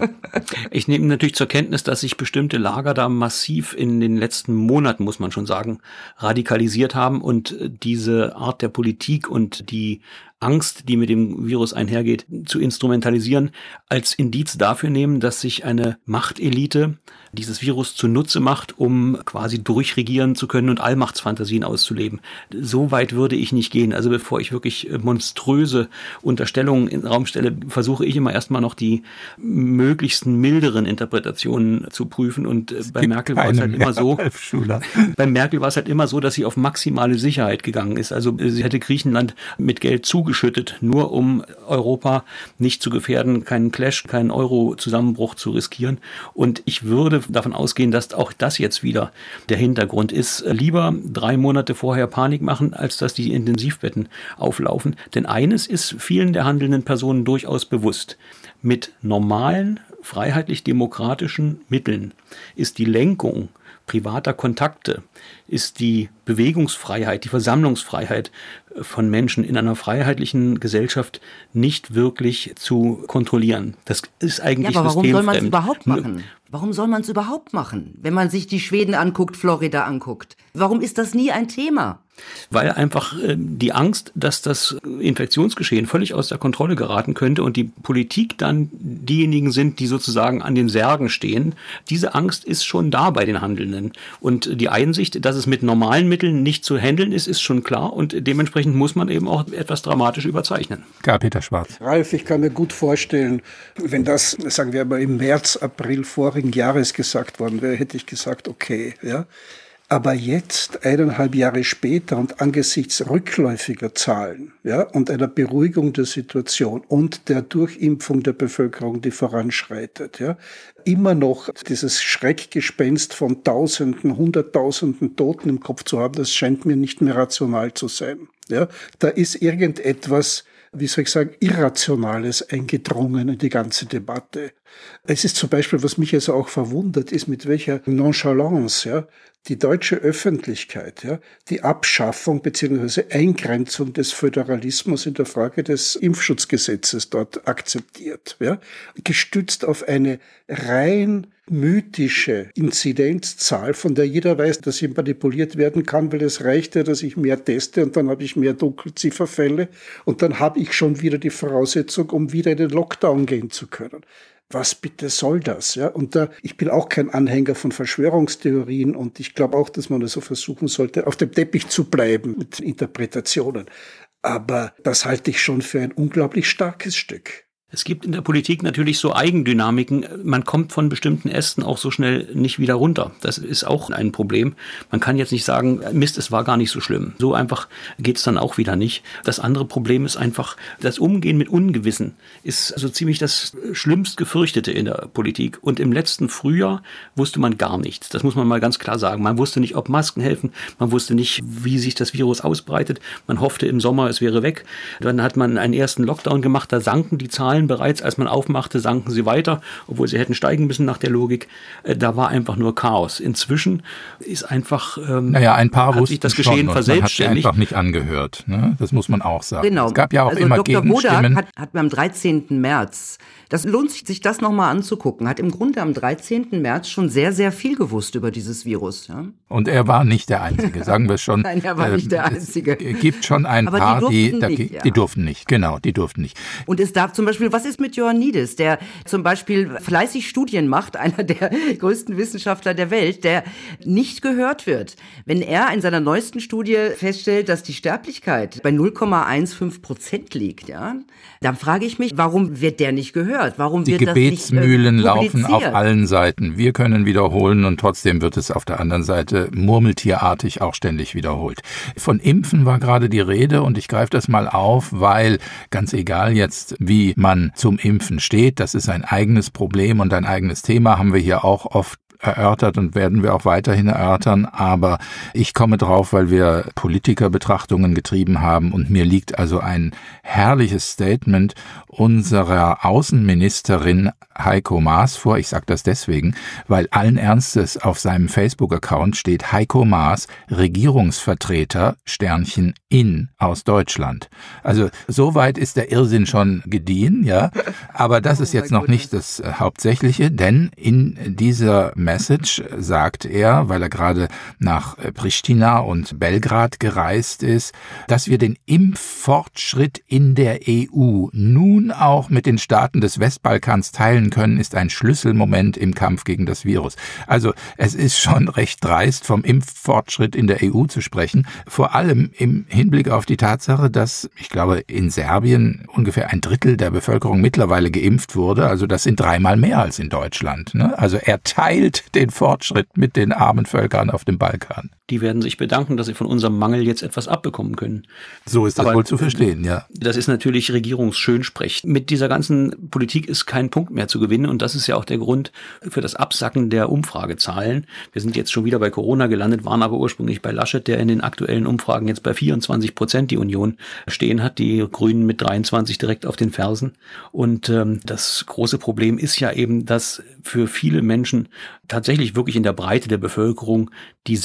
Ich nehme natürlich zur Kenntnis, dass sich bestimmte Lager da massiv in den letzten Monaten, muss man schon sagen, radikalisiert haben und diese Art der Politik und die Angst, die mit dem Virus einhergeht, zu instrumentalisieren, als Indiz dafür nehmen, dass sich eine Machtelite dieses Virus zunutze macht, um quasi durchregieren zu können und Allmachtsfantasien auszuleben. So weit würde ich nicht gehen. Also bevor ich wirklich monströse Unterstellungen in den Raum stelle, versuche ich immer erstmal noch die möglichsten milderen Interpretationen zu prüfen. Und äh, bei Merkel war es halt immer so, bei Merkel war es halt immer so, dass sie auf maximale Sicherheit gegangen ist. Also äh, sie hätte Griechenland mit Geld zugeschüttet, nur um Europa nicht zu gefährden, keinen Clash, keinen Euro-Zusammenbruch zu riskieren. Und ich würde davon ausgehen, dass auch das jetzt wieder der Hintergrund ist. Lieber drei Monate vorher Panik machen, als dass die Intensivbetten auflaufen. Denn eines ist vielen der handelnden Personen durchaus bewusst. Mit normalen, freiheitlich-demokratischen Mitteln ist die Lenkung privater Kontakte, ist die Bewegungsfreiheit, die Versammlungsfreiheit von Menschen in einer freiheitlichen Gesellschaft nicht wirklich zu kontrollieren. Das ist eigentlich ja, aber warum soll man es überhaupt machen? Warum soll man es überhaupt machen, wenn man sich die Schweden anguckt, Florida anguckt? Warum ist das nie ein Thema? Weil einfach äh, die Angst, dass das Infektionsgeschehen völlig aus der Kontrolle geraten könnte und die Politik dann diejenigen sind, die sozusagen an den Särgen stehen, diese Angst ist schon da bei den Handelnden. Und die Einsicht, dass es mit normalen Mitteln nicht zu handeln ist, ist schon klar und dementsprechend muss man eben auch etwas dramatisch überzeichnen. Ja, Peter Schwarz. Ralf, ich kann mir gut vorstellen, wenn das, sagen wir mal, im März, April vorigen Jahres gesagt worden wäre, hätte ich gesagt, okay, ja. Aber jetzt, eineinhalb Jahre später und angesichts rückläufiger Zahlen ja, und einer Beruhigung der Situation und der Durchimpfung der Bevölkerung, die voranschreitet, ja, immer noch dieses Schreckgespenst von Tausenden, Hunderttausenden Toten im Kopf zu haben, das scheint mir nicht mehr rational zu sein. Ja, da ist irgendetwas, wie soll ich sagen, Irrationales eingedrungen in die ganze Debatte. Es ist zum Beispiel, was mich also auch verwundert, ist, mit welcher Nonchalance ja, die deutsche Öffentlichkeit ja, die Abschaffung bzw. Eingrenzung des Föderalismus in der Frage des Impfschutzgesetzes dort akzeptiert, ja, gestützt auf eine rein mythische Inzidenzzahl, von der jeder weiß, dass sie manipuliert werden kann, weil es reicht ja, dass ich mehr teste und dann habe ich mehr Dunkelzifferfälle und dann habe ich schon wieder die Voraussetzung, um wieder in den Lockdown gehen zu können was bitte soll das? Ja, und da, ich bin auch kein Anhänger von Verschwörungstheorien und ich glaube auch, dass man also versuchen sollte, auf dem Teppich zu bleiben mit Interpretationen. Aber das halte ich schon für ein unglaublich starkes Stück. Es gibt in der Politik natürlich so Eigendynamiken. Man kommt von bestimmten Ästen auch so schnell nicht wieder runter. Das ist auch ein Problem. Man kann jetzt nicht sagen, Mist, es war gar nicht so schlimm. So einfach geht's dann auch wieder nicht. Das andere Problem ist einfach, das Umgehen mit Ungewissen ist so ziemlich das schlimmst gefürchtete in der Politik. Und im letzten Frühjahr wusste man gar nichts. Das muss man mal ganz klar sagen. Man wusste nicht, ob Masken helfen. Man wusste nicht, wie sich das Virus ausbreitet. Man hoffte im Sommer, es wäre weg. Dann hat man einen ersten Lockdown gemacht. Da sanken die Zahlen Zahlen bereits, als man aufmachte, sanken sie weiter, obwohl sie hätten steigen müssen nach der Logik. Äh, da war einfach nur Chaos. Inzwischen ist einfach ähm, naja, ein paar hat sich das Geschehen verselbstständigt. Man hat einfach nicht angehört. Ne? Das muss man auch sagen. Genau. Es gab ja auch also immer Dr. Gegenstimmen. Wodak hat, hat am 13. März das lohnt sich, sich das nochmal anzugucken. Hat im Grunde am 13. März schon sehr, sehr viel gewusst über dieses Virus. Ja? Und er war nicht der Einzige, sagen wir schon. Nein, er war nicht der ähm, Einzige. Es gibt schon ein Aber paar, die, durften die, nicht, ja. die durften nicht, genau, die durften nicht. Und es darf zum Beispiel, was ist mit Ioannidis, der zum Beispiel fleißig Studien macht, einer der größten Wissenschaftler der Welt, der nicht gehört wird. Wenn er in seiner neuesten Studie feststellt, dass die Sterblichkeit bei 0,15 Prozent liegt, ja, dann frage ich mich, warum wird der nicht gehört? Gehört? Warum die Gebetsmühlen nicht, äh, laufen auf allen Seiten. Wir können wiederholen und trotzdem wird es auf der anderen Seite murmeltierartig auch ständig wiederholt. Von Impfen war gerade die Rede und ich greife das mal auf, weil ganz egal jetzt, wie man zum Impfen steht, das ist ein eigenes Problem und ein eigenes Thema, haben wir hier auch oft erörtert und werden wir auch weiterhin erörtern. Aber ich komme drauf, weil wir Politikerbetrachtungen getrieben haben und mir liegt also ein herrliches Statement unserer Außenministerin Heiko Maas vor. Ich sage das deswegen, weil allen Ernstes auf seinem Facebook-Account steht Heiko Maas, Regierungsvertreter Sternchen in aus Deutschland. Also soweit ist der Irrsinn schon gediehen, ja. Aber das oh ist jetzt noch nicht das äh, Hauptsächliche, denn in dieser Message sagt er, weil er gerade nach äh, Pristina und Belgrad gereist ist, dass wir den Impffortschritt in der EU nun auch mit den Staaten des Westbalkans teilen können, ist ein Schlüsselmoment im Kampf gegen das Virus. Also es ist schon recht dreist, vom Impffortschritt in der EU zu sprechen, vor allem im Hinblick auf die Tatsache, dass ich glaube in Serbien ungefähr ein Drittel der Bevölkerung mittlerweile geimpft wurde. Also das sind dreimal mehr als in Deutschland. Ne? Also er teilt den Fortschritt mit den armen Völkern auf dem Balkan die werden sich bedanken, dass sie von unserem Mangel jetzt etwas abbekommen können. So ist das Aber wohl zu verstehen, ja. Das ist natürlich Regierungsschönsprech. Mit dieser ganzen Politik ist kein Punkt mehr zu gewinnen und das ist ja auch der Grund für das Absacken der Umfragezahlen. Wir sind jetzt schon wieder bei Corona gelandet, waren aber ursprünglich bei Laschet, der in den aktuellen Umfragen jetzt bei 24 Prozent die Union stehen hat, die Grünen mit 23 direkt auf den Fersen. Und ähm, das große Problem ist ja eben, dass für viele Menschen tatsächlich wirklich in der Breite der Bevölkerung die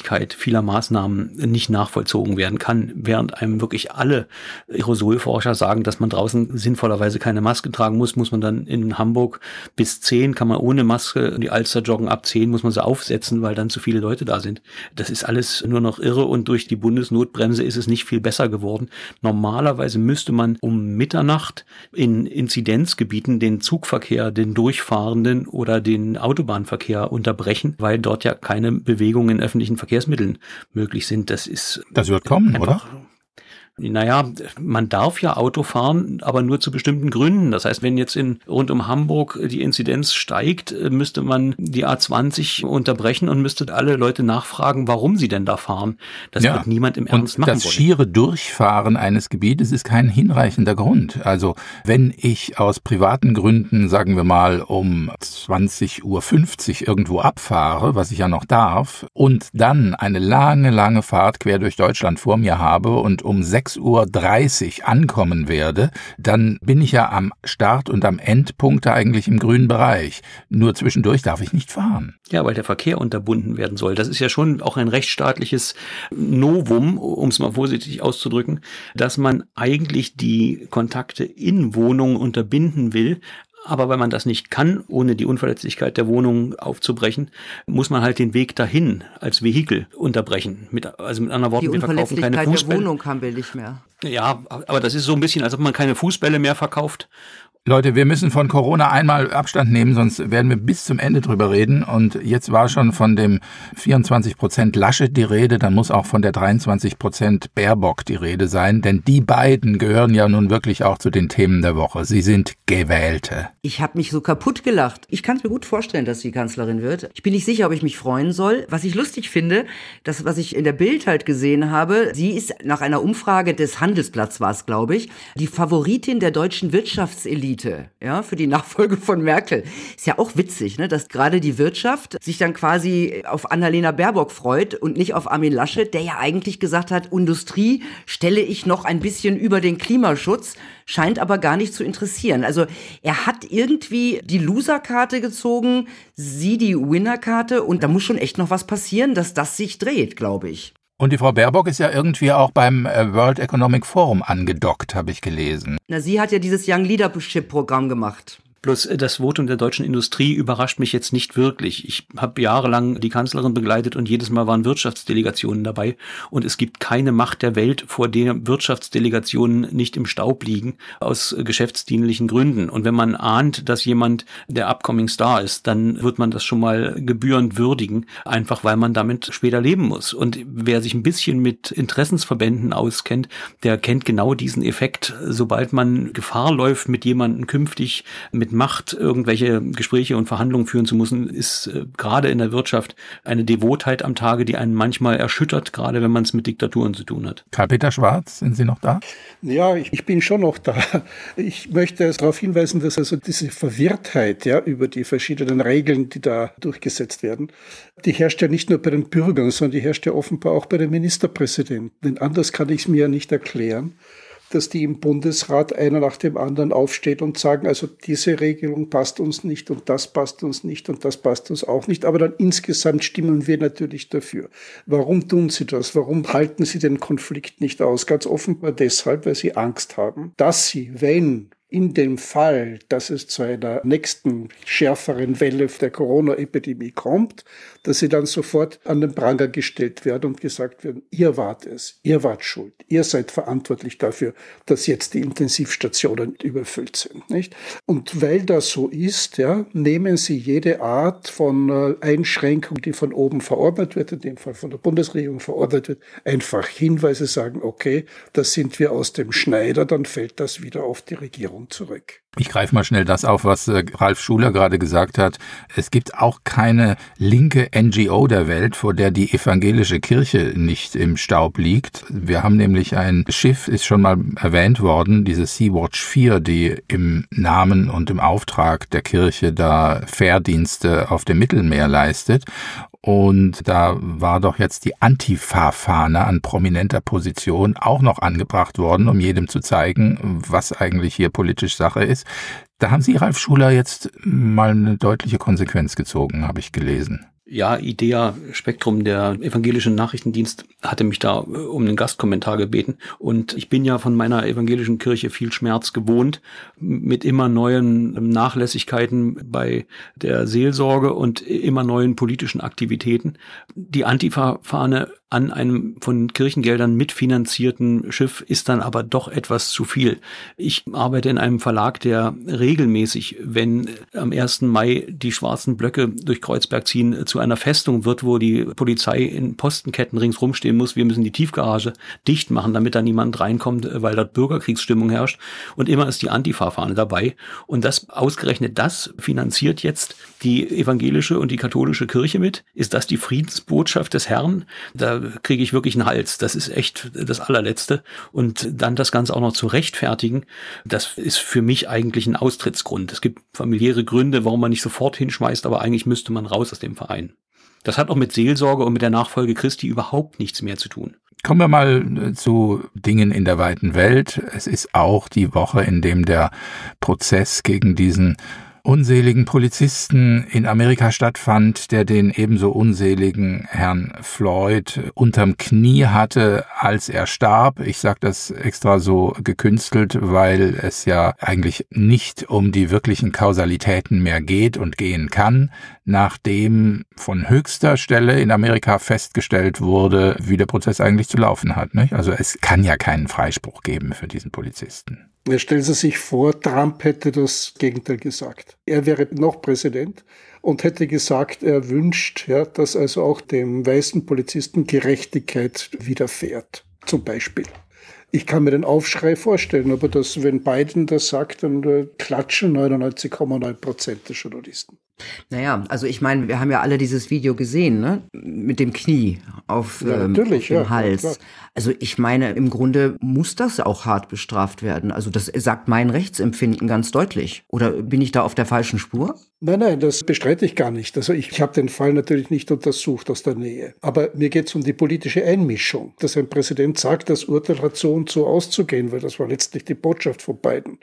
Sinnhaftigkeit vieler Maßnahmen nicht nachvollzogen werden kann, während einem wirklich alle Aerosolforscher sagen, dass man draußen sinnvollerweise keine Maske tragen muss, muss man dann in Hamburg bis zehn kann man ohne Maske die Alster joggen, ab zehn muss man sie aufsetzen, weil dann zu viele Leute da sind. Das ist alles nur noch irre und durch die Bundesnotbremse ist es nicht viel besser geworden. Normalerweise müsste man um Mitternacht in Inzidenzgebieten den Zugverkehr, den Durchfahrenden oder den Autobahnverkehr unterbrechen, weil dort ja keine Bewegung in öffentlichen Verkehrsmitteln möglich sind. Das ist das wird kommen, oder? Naja, man darf ja Auto fahren, aber nur zu bestimmten Gründen. Das heißt, wenn jetzt in rund um Hamburg die Inzidenz steigt, müsste man die A20 unterbrechen und müsste alle Leute nachfragen, warum sie denn da fahren. Das ja. wird niemand im Ernst und machen das wollen. schiere Durchfahren eines Gebietes ist kein hinreichender Grund. Also wenn ich aus privaten Gründen, sagen wir mal, um 20.50 Uhr irgendwo abfahre, was ich ja noch darf, und dann eine lange, lange Fahrt quer durch Deutschland vor mir habe und um 6.30 Uhr ankommen werde, dann bin ich ja am Start und am Endpunkt eigentlich im grünen Bereich. Nur zwischendurch darf ich nicht fahren. Ja, weil der Verkehr unterbunden werden soll. Das ist ja schon auch ein rechtsstaatliches Novum, um es mal vorsichtig auszudrücken, dass man eigentlich die Kontakte in Wohnungen unterbinden will, aber weil man das nicht kann, ohne die Unverletzlichkeit der Wohnung aufzubrechen, muss man halt den Weg dahin als Vehikel unterbrechen. Mit, also mit anderen Worten, die wir verkaufen keine Fußbälle. der Wohnung haben wir nicht mehr. Ja, aber das ist so ein bisschen, als ob man keine Fußbälle mehr verkauft Leute, wir müssen von Corona einmal Abstand nehmen, sonst werden wir bis zum Ende drüber reden. Und jetzt war schon von dem 24 Prozent Laschet die Rede, dann muss auch von der 23 Prozent Baerbock die Rede sein, denn die beiden gehören ja nun wirklich auch zu den Themen der Woche. Sie sind Gewählte. Ich habe mich so kaputt gelacht. Ich kann es mir gut vorstellen, dass sie Kanzlerin wird. Ich bin nicht sicher, ob ich mich freuen soll. Was ich lustig finde, das, was ich in der Bild halt gesehen habe, sie ist nach einer Umfrage des Handelsblatts war es, glaube ich, die Favoritin der deutschen Wirtschaftselite Elite, ja, für die Nachfolge von Merkel. Ist ja auch witzig, ne, dass gerade die Wirtschaft sich dann quasi auf Annalena Baerbock freut und nicht auf Armin Laschet, der ja eigentlich gesagt hat, Industrie stelle ich noch ein bisschen über den Klimaschutz, scheint aber gar nicht zu interessieren. Also er hat irgendwie die Loser-Karte gezogen, sie die Winner-Karte und da muss schon echt noch was passieren, dass das sich dreht, glaube ich. Und die Frau Baerbock ist ja irgendwie auch beim äh, World Economic Forum angedockt, habe ich gelesen. Na, sie hat ja dieses Young Leadership Programm gemacht. Bloß äh, das Votum der deutschen Industrie überrascht mich jetzt nicht wirklich. Ich habe jahrelang die Kanzlerin begleitet und jedes Mal waren Wirtschaftsdelegationen dabei. Und es gibt keine Macht der Welt, vor der Wirtschaftsdelegationen nicht im Staub liegen, aus geschäftsdienlichen Gründen. Und wenn man ahnt, dass jemand der Upcoming Star ist, dann wird man das schon mal gebührend würdigen, einfach weil man damit später leben muss. Und wer sich ein bisschen mit Interessensverbänden auskennt, der kennt genau diesen Effekt. Sobald man Gefahr läuft, mit jemandem künftig mit mit Macht irgendwelche Gespräche und Verhandlungen führen zu müssen, ist äh, gerade in der Wirtschaft eine Devotheit am Tage, die einen manchmal erschüttert, gerade wenn man es mit Diktaturen zu tun hat. Karl-Peter Schwarz, sind Sie noch da? Ja, ich, ich, bin schon noch da. Ich möchte darauf hinweisen, dass also diese Verwirrtheit ja, über die verschiedenen Regeln, die da durchgesetzt werden, die herrscht ja nicht nur bei den Bürgern, sondern die herrscht ja offenbar auch bei den Ministerpräsidenten. Denn anders kann ich es mir ja nicht erklären dass die im Bundesrat einer nach dem anderen aufsteht und sagen, also diese Regelung passt uns nicht und das passt uns nicht und das passt uns auch nicht. Aber dann insgesamt stimmen wir natürlich dafür. Warum tun sie das? Warum halten sie den Konflikt nicht aus? Ganz offenbar deshalb, weil sie Angst haben, dass sie, wenn in dem Fall, dass es zu einer nächsten schärferen Welle der Corona-Epidemie kommt, dass sie dann sofort an den Pranger gestellt werden und gesagt werden, ihr wart es, ihr wart schuld, ihr seid verantwortlich dafür, dass jetzt die Intensivstationen überfüllt sind, nicht? Und weil das so ist, ja, nehmen sie jede Art von äh, Einschränkung, die von oben verordnet wird, in dem Fall von der Bundesregierung verordnet wird, einfach hin, weil sie sagen, okay, da sind wir aus dem Schneider, dann fällt das wieder auf die Regierung. Zurück. Ich greife mal schnell das auf, was äh, Ralf Schuler gerade gesagt hat. Es gibt auch keine linke NGO der Welt, vor der die evangelische Kirche nicht im Staub liegt. Wir haben nämlich ein Schiff, ist schon mal erwähnt worden, diese Sea-Watch 4, die im Namen und im Auftrag der Kirche da Fährdienste auf dem Mittelmeer leistet. Und da war doch jetzt die Antifa-Fahne an prominenter Position auch noch angebracht worden, um jedem zu zeigen, was eigentlich hier politisch Sache ist. Da haben Sie, Ralf Schuler, jetzt mal eine deutliche Konsequenz gezogen, habe ich gelesen. Ja, IDEA Spektrum, der evangelische Nachrichtendienst, hatte mich da äh, um einen Gastkommentar gebeten. Und ich bin ja von meiner evangelischen Kirche viel Schmerz gewohnt, mit immer neuen Nachlässigkeiten bei der Seelsorge und immer neuen politischen Aktivitäten. Die Antifa-Fahne an einem von Kirchengeldern mitfinanzierten Schiff ist dann aber doch etwas zu viel. Ich arbeite in einem Verlag, der regelmäßig, wenn am 1. Mai die schwarzen Blöcke durch Kreuzberg ziehen, zu einer Festung wird, wo die Polizei in Postenketten ringsrum stehen muss. Wir müssen die Tiefgarage dicht machen, damit da niemand reinkommt, weil dort Bürgerkriegsstimmung herrscht. Und immer ist die Antifa-Fahne dabei. Und das ausgerechnet das finanziert jetzt die evangelische und die katholische Kirche mit. Ist das die Friedensbotschaft des Herrn? Da kriege ich wirklich einen Hals. Das ist echt das allerletzte. Und dann das Ganze auch noch zu rechtfertigen, das ist für mich eigentlich ein Austrittsgrund. Es gibt familiäre Gründe, warum man nicht sofort hinschmeißt, aber eigentlich müsste man raus aus dem Verein. Das hat auch mit Seelsorge und mit der Nachfolge Christi überhaupt nichts mehr zu tun. Kommen wir mal äh, zu Dingen in der weiten Welt. Es ist auch die Woche, in dem der Prozess gegen diesen unseligen Polizisten in Amerika stattfand, der den ebenso unseligen Herrn Floyd unterm Knie hatte, als er starb. Ich sage das extra so gekünstelt, weil es ja eigentlich nicht um die wirklichen Kausalitäten mehr geht und gehen kann, nachdem von höchster Stelle in Amerika festgestellt wurde, wie der Prozess eigentlich zu laufen hat. Nicht? Also es kann ja keinen Freispruch geben für diesen Polizisten. Stellen Sie sich vor, Trump hätte das Gegenteil gesagt. Er wäre noch Präsident und hätte gesagt, er wünscht, ja, dass also auch dem weißen Polizisten Gerechtigkeit widerfährt. Zum Beispiel. Ich kann mir den Aufschrei vorstellen, aber dass, wenn Biden das sagt, dann äh, klatschen 99,9 Prozent der Journalisten. Naja, also ich meine, wir haben ja alle dieses Video gesehen, ne? Mit dem Knie auf, ja, ähm, dem ja, Hals. Ja, also ich meine, im Grunde muss das auch hart bestraft werden. Also das sagt mein Rechtsempfinden ganz deutlich. Oder bin ich da auf der falschen Spur? Nein, nein, das bestreite ich gar nicht. Also ich, ich habe den Fall natürlich nicht untersucht aus der Nähe. Aber mir geht es um die politische Einmischung, dass ein Präsident sagt, das Urteil hat so und so auszugehen, weil das war letztlich die Botschaft von beiden.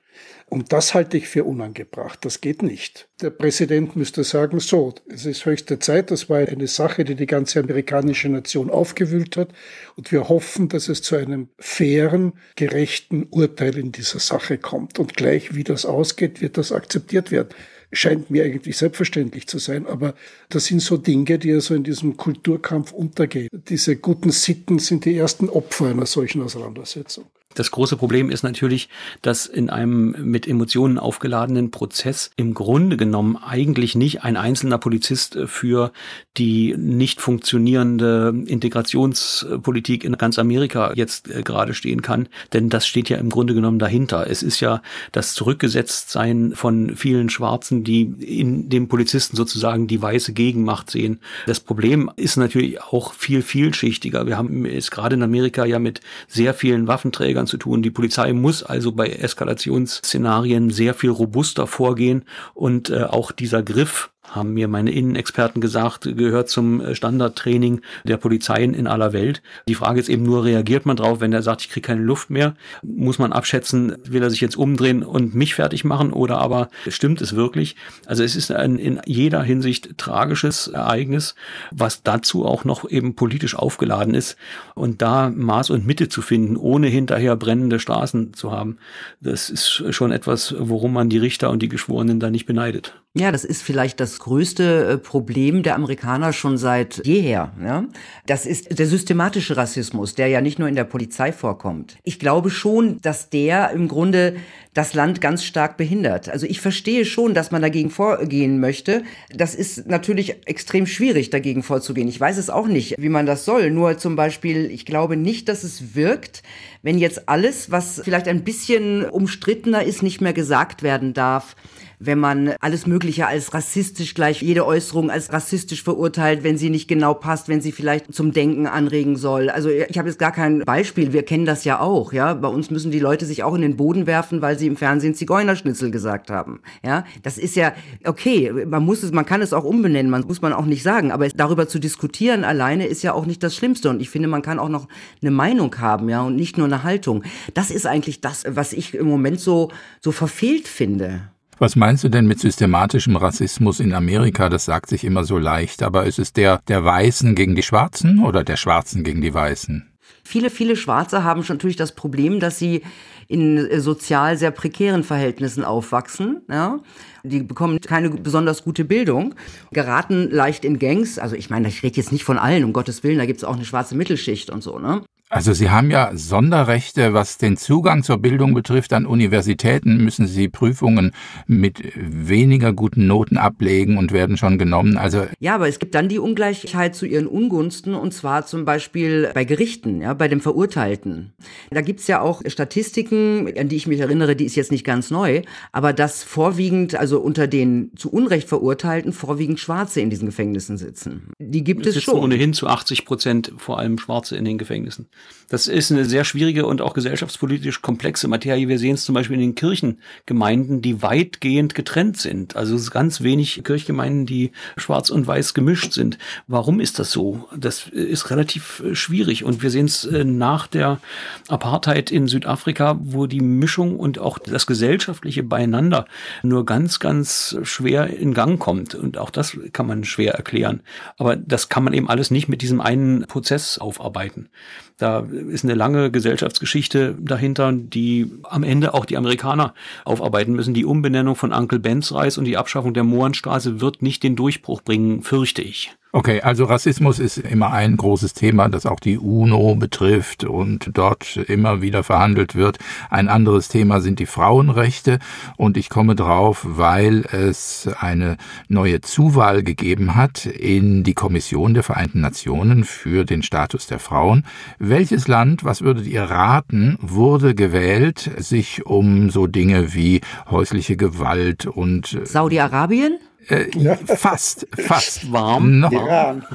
Und das halte ich für unangebracht. Das geht nicht. Der Präsident müsste sagen, so, es ist höchste Zeit. Das war eine Sache, die die ganze amerikanische Nation aufgewühlt hat. Und wir hoffen, dass es zu einem fairen, gerechten Urteil in dieser Sache kommt. Und gleich wie das ausgeht, wird das akzeptiert werden scheint mir eigentlich selbstverständlich zu sein, aber das sind so Dinge, die also in diesem Kulturkampf untergehen. Diese guten Sitten sind die ersten Opfer einer solchen Auseinandersetzung. Das große Problem ist natürlich, dass in einem mit Emotionen aufgeladenen Prozess im Grunde genommen eigentlich nicht ein einzelner Polizist für die nicht funktionierende Integrationspolitik in ganz Amerika jetzt äh, gerade stehen kann, denn das steht ja im Grunde genommen dahinter. Es ist ja das Zurückgesetztsein von vielen Schwarzen, die in dem Polizisten sozusagen die weiße Gegenmacht sehen. Das Problem ist natürlich auch viel vielschichtiger. Wir haben es gerade in Amerika ja mit sehr vielen Waffenträgern zu tun. Die Polizei muss also bei Eskalationsszenarien sehr viel robuster vorgehen und äh, auch dieser Griff haben mir meine Innenexperten gesagt, gehört zum äh, Standardtraining der Polizeien in aller Welt. Die Frage ist eben nur, reagiert man drauf, wenn er sagt, ich kriege keine Luft mehr? Muss man abschätzen, will er sich jetzt umdrehen und mich fertig machen oder aber stimmt es wirklich? Also es ist ein in jeder Hinsicht tragisches Ereignis, was dazu auch noch eben politisch aufgeladen ist. Und da Maß und Mitte zu finden, ohne hinterher brennende Straßen zu haben, das ist schon etwas, worum man die Richter und die Geschworenen da nicht beneidet. Ja, das ist vielleicht das größte äh, Problem der Amerikaner schon seit jeher. Ja? Das ist der systematische Rassismus, der ja nicht nur in der Polizei vorkommt. Ich glaube schon, dass der im Grunde das Land ganz stark behindert. Also ich verstehe schon, dass man dagegen vorgehen möchte. Das ist natürlich extrem schwierig, dagegen vorzugehen. Ich weiß es auch nicht, wie man das soll. Nur zum Beispiel, ich glaube nicht, dass es wirkt, wenn jetzt alles, was vielleicht ein bisschen umstrittener ist, nicht mehr gesagt werden darf wenn man alles Mögliche als rassistisch gleich, jede Äußerung als rassistisch verurteilt, wenn sie nicht genau passt, wenn sie vielleicht zum Denken anregen soll. Also ich habe jetzt gar kein Beispiel, wir kennen das ja auch, ja. Bei uns müssen die Leute sich auch in den Boden werfen, weil sie im Fernsehen Zigeunerschnitzel gesagt haben. Ja, das ist ja okay, man muss es, man kann es auch umbenennen, man muss man auch nicht sagen, aber darüber zu diskutieren alleine ist ja auch nicht das Schlimmste und ich finde, man kann auch noch eine Meinung haben, ja, und nicht nur eine Haltung. Das ist eigentlich das, was ich im Moment so so verfehlt finde. Was meinst du denn mit systematischem Rassismus in Amerika? Das sagt sich immer so leicht, aber ist es der der Weißen gegen die Schwarzen oder der Schwarzen gegen die Weißen? Viele, viele Schwarze haben schon natürlich das Problem, dass sie in äh, sozial sehr prekären Verhältnissen aufwachsen. Ja? Die bekommen keine besonders gute Bildung, geraten leicht in Gangs. Also ich meine, ich rede jetzt nicht von allen, um Gottes Willen, da gibt es auch eine schwarze Mittelschicht und so. Ne? Also Sie haben ja Sonderrechte, was den Zugang zur Bildung betrifft. An Universitäten müssen Sie Prüfungen mit weniger guten Noten ablegen und werden schon genommen. Also ja, aber es gibt dann die Ungleichheit zu ihren Ungunsten und zwar zum Beispiel bei Gerichten, ja, bei dem Verurteilten. Da gibt's ja auch Statistiken, an die ich mich erinnere, die ist jetzt nicht ganz neu, aber dass vorwiegend, also unter den zu Unrecht Verurteilten, vorwiegend Schwarze in diesen Gefängnissen sitzen. Die gibt es, es schon. ohnehin zu 80 Prozent vor allem Schwarze in den Gefängnissen. Das ist eine sehr schwierige und auch gesellschaftspolitisch komplexe Materie. Wir sehen es zum Beispiel in den Kirchengemeinden, die weitgehend getrennt sind. Also es ist ganz wenig Kirchgemeinden, die schwarz und weiß gemischt sind. Warum ist das so? Das ist relativ äh, schwierig. Und wir sehen es äh, nach der Apartheid in Südafrika, wo die Mischung und auch das gesellschaftliche Beieinander nur ganz, ganz schwer in Gang kommt. Und auch das kann man schwer erklären. Aber das kann man eben alles nicht mit diesem einen Prozess aufarbeiten. Da ist eine lange Gesellschaftsgeschichte dahinter, die am Ende auch die Amerikaner aufarbeiten müssen. Die Umbenennung von Uncle Ben's Reis und die Abschaffung der Mohrenstraße wird nicht den Durchbruch bringen, fürchte ich. Okay, also Rassismus ist immer ein großes Thema, das auch die UNO betrifft und dort immer wieder verhandelt wird. Ein anderes Thema sind die Frauenrechte und ich komme drauf, weil es eine neue Zuwahl gegeben hat in die Kommission der Vereinten Nationen für den Status der Frauen. Welches Land, was würdet ihr raten, wurde gewählt, sich um so Dinge wie häusliche Gewalt und Saudi-Arabien? Äh, ja. Fast, fast. Warm. Noch. Iran.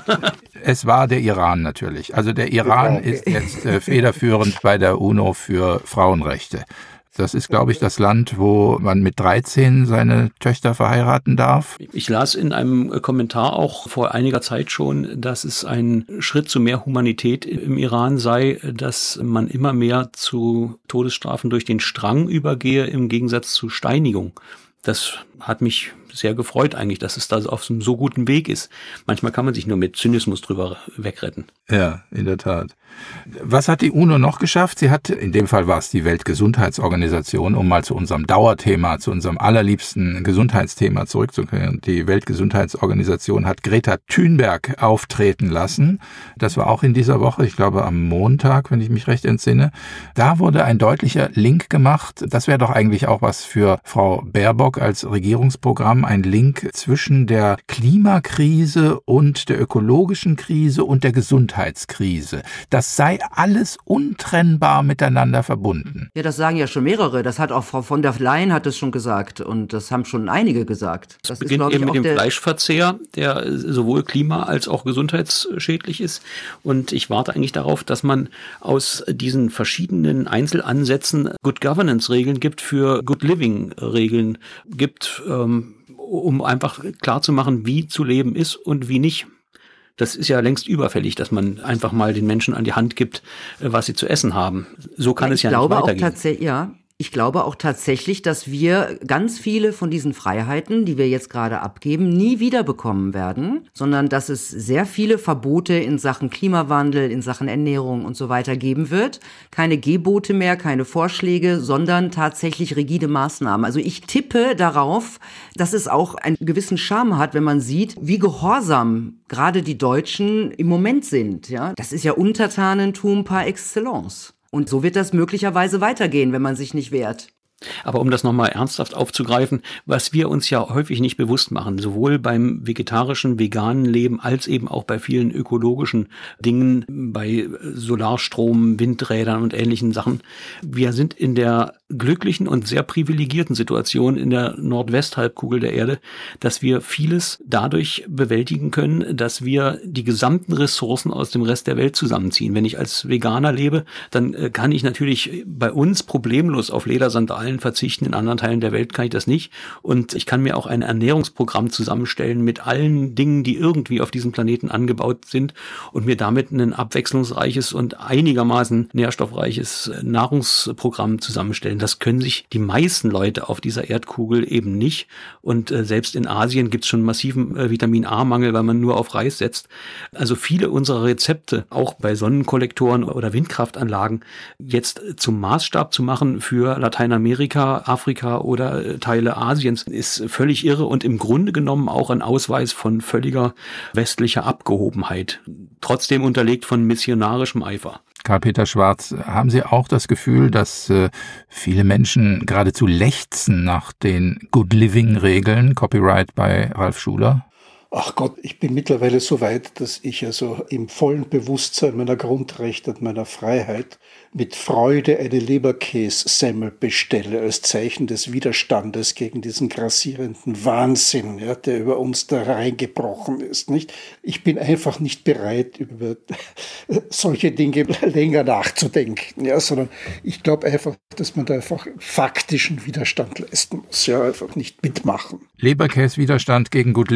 Es war der Iran natürlich. Also der Iran okay. ist jetzt äh, federführend bei der UNO für Frauenrechte. Das ist, glaube ich, das Land, wo man mit 13 seine Töchter verheiraten darf. Ich las in einem Kommentar auch vor einiger Zeit schon, dass es ein Schritt zu mehr Humanität im Iran sei, dass man immer mehr zu Todesstrafen durch den Strang übergehe im Gegensatz zu Steinigung. Das hat mich sehr gefreut eigentlich, dass es da auf einem so guten Weg ist. Manchmal kann man sich nur mit Zynismus drüber wegretten. Ja, in der Tat. Was hat die UNO noch geschafft? Sie hat, in dem Fall war es die Weltgesundheitsorganisation, um mal zu unserem Dauerthema, zu unserem allerliebsten Gesundheitsthema zurückzukehren. Die Weltgesundheitsorganisation hat Greta Thunberg auftreten lassen. Das war auch in dieser Woche, ich glaube am Montag, wenn ich mich recht entsinne. Da wurde ein deutlicher Link gemacht. Das wäre doch eigentlich auch was für Frau Baerbock als Regierungsprogramm ein Link zwischen der Klimakrise und der ökologischen Krise und der Gesundheitskrise. Das sei alles untrennbar miteinander verbunden. Ja, das sagen ja schon mehrere. Das hat auch Frau von der Leyen hat es schon gesagt und das haben schon einige gesagt. Das, das beginnt ist, eben mit dem Fleischverzehr, der sowohl klima- als auch gesundheitsschädlich ist. Und ich warte eigentlich darauf, dass man aus diesen verschiedenen Einzelansätzen Good Governance-Regeln gibt für Good Living-Regeln gibt. Ähm, um einfach klar zu machen, wie zu leben ist und wie nicht. Das ist ja längst überfällig, dass man einfach mal den Menschen an die Hand gibt, äh, was sie zu essen haben. So kann ja, es ja nicht weitergehen. Auch tatsächlich, ja, ich glaube auch tatsächlich, dass wir ganz viele von diesen Freiheiten, die wir jetzt gerade abgeben, nie wiederbekommen werden, sondern dass es sehr viele Verbote in Sachen Klimawandel, in Sachen Ernährung und so weiter geben wird. Keine Gebote mehr, keine Vorschläge, sondern tatsächlich rigide Maßnahmen. Also ich tippe darauf, dass es auch einen gewissen Charme hat, wenn man sieht, wie gehorsam gerade die Deutschen im Moment sind. Ja, das ist ja Untertanentum par excellence. Und so wird das möglicherweise weitergehen, wenn man sich nicht wehrt. Aber um das nochmal ernsthaft aufzugreifen, was wir uns ja häufig nicht bewusst machen, sowohl beim vegetarischen, veganen Leben als eben auch bei vielen ökologischen Dingen, bei Solarstrom, Windrädern und ähnlichen Sachen. Wir sind in der glücklichen und sehr privilegierten Situation in der Nordwesthalbkugel der Erde, dass wir vieles dadurch bewältigen können, dass wir die gesamten Ressourcen aus dem Rest der Welt zusammenziehen. Wenn ich als Veganer lebe, dann äh, kann ich natürlich bei uns problemlos auf Ledersandalen Teilen verzichten, in anderen Teilen der Welt kann ich das nicht. Und ich kann mir auch ein Ernährungsprogramm zusammenstellen mit allen Dingen, die irgendwie auf diesem Planeten angebaut sind und mir damit ein abwechslungsreiches und einigermaßen nährstoffreiches Nahrungsprogramm zusammenstellen. Das können sich die meisten Leute auf dieser Erdkugel eben nicht. Und äh, selbst in Asien gibt es schon massiven äh, Vitamin A-Mangel, weil man nur auf Reis setzt. Also viele unserer Rezepte, auch bei Sonnenkollektoren oder Windkraftanlagen, jetzt zum Maßstab zu machen für Lateinamerika, Afrika oder äh, Teile Asiens, ist völlig irre und im Grunde genommen auch ein Ausweis von völliger westlicher Abgehobenheit. Trotzdem unterlegt von missionarischem Eifer. Karl-Peter Schwarz, haben Sie auch das Gefühl, dass äh, viele Menschen geradezu lechzen nach den Good Living Regeln, Copyright bei Ralf Schuler? Ach Gott, ich bin mittlerweile so weit, dass ich also im vollen Bewusstsein meiner Grundrechte und meiner Freiheit mit Freude eine Leberkässemmel bestelle als Zeichen des Widerstandes gegen diesen grassierenden Wahnsinn, ja, der über uns da reingebrochen ist. Nicht? Ich bin einfach nicht bereit, über solche Dinge länger nachzudenken, ja, sondern ich glaube einfach, dass man da einfach faktischen Widerstand leisten muss, ja, einfach nicht mitmachen. Leberkäse-Widerstand gegen Good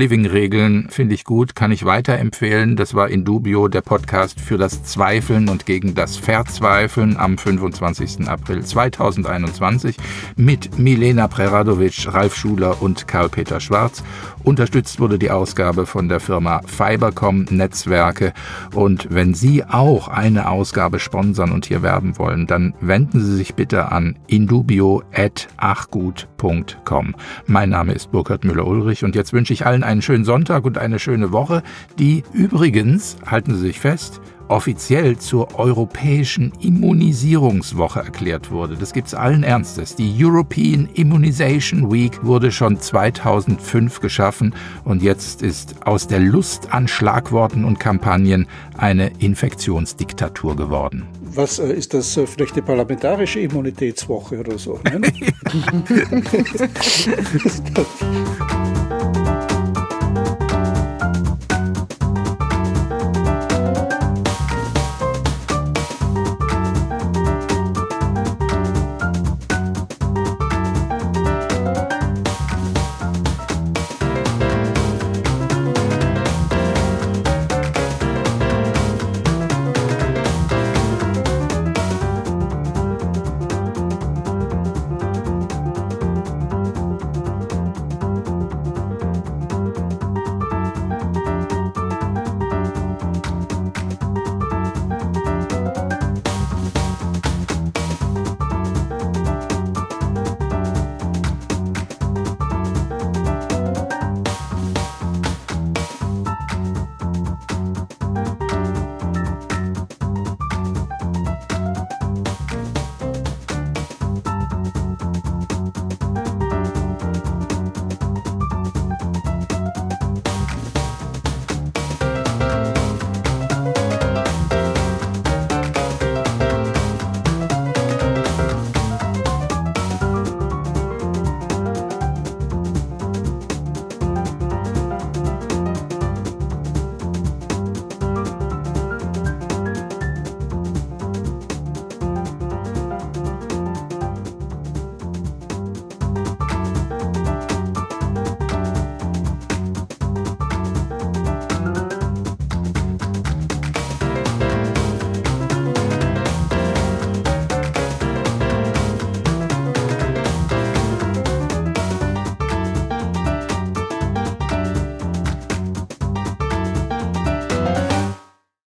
Living-Regeln finde ich gut, kann ich weiterempfehlen. Das war in Dubio der Podcast für das Zweifeln und gegen das Verzweifeln am 25. April 2021 mit Milena Preradovic, Ralf Schuler und Karl-Peter Schwarz. Unterstützt wurde die Ausgabe von der Firma Fibercom Netzwerke. Und wenn Sie auch eine Ausgabe sponsern und hier werben wollen, dann wenden Sie sich bitte an indubio.achgut.com. Mein Name ist Burkhard Müller-Ulrich und jetzt wünsche ich allen einen schönen Sonntag und eine schöne Woche, die übrigens, halten Sie sich fest, offiziell zur Europäischen Immunisierungswoche erklärt wurde. Das gibt's allen Ernstes. Die European Immunization Week wurde schon 2005 geschaffen und jetzt ist aus der Lust an Schlagworten und Kampagnen eine Infektionsdiktatur geworden. Was äh, ist das äh, vielleicht die parlamentarische Immunitätswoche oder so? Ne?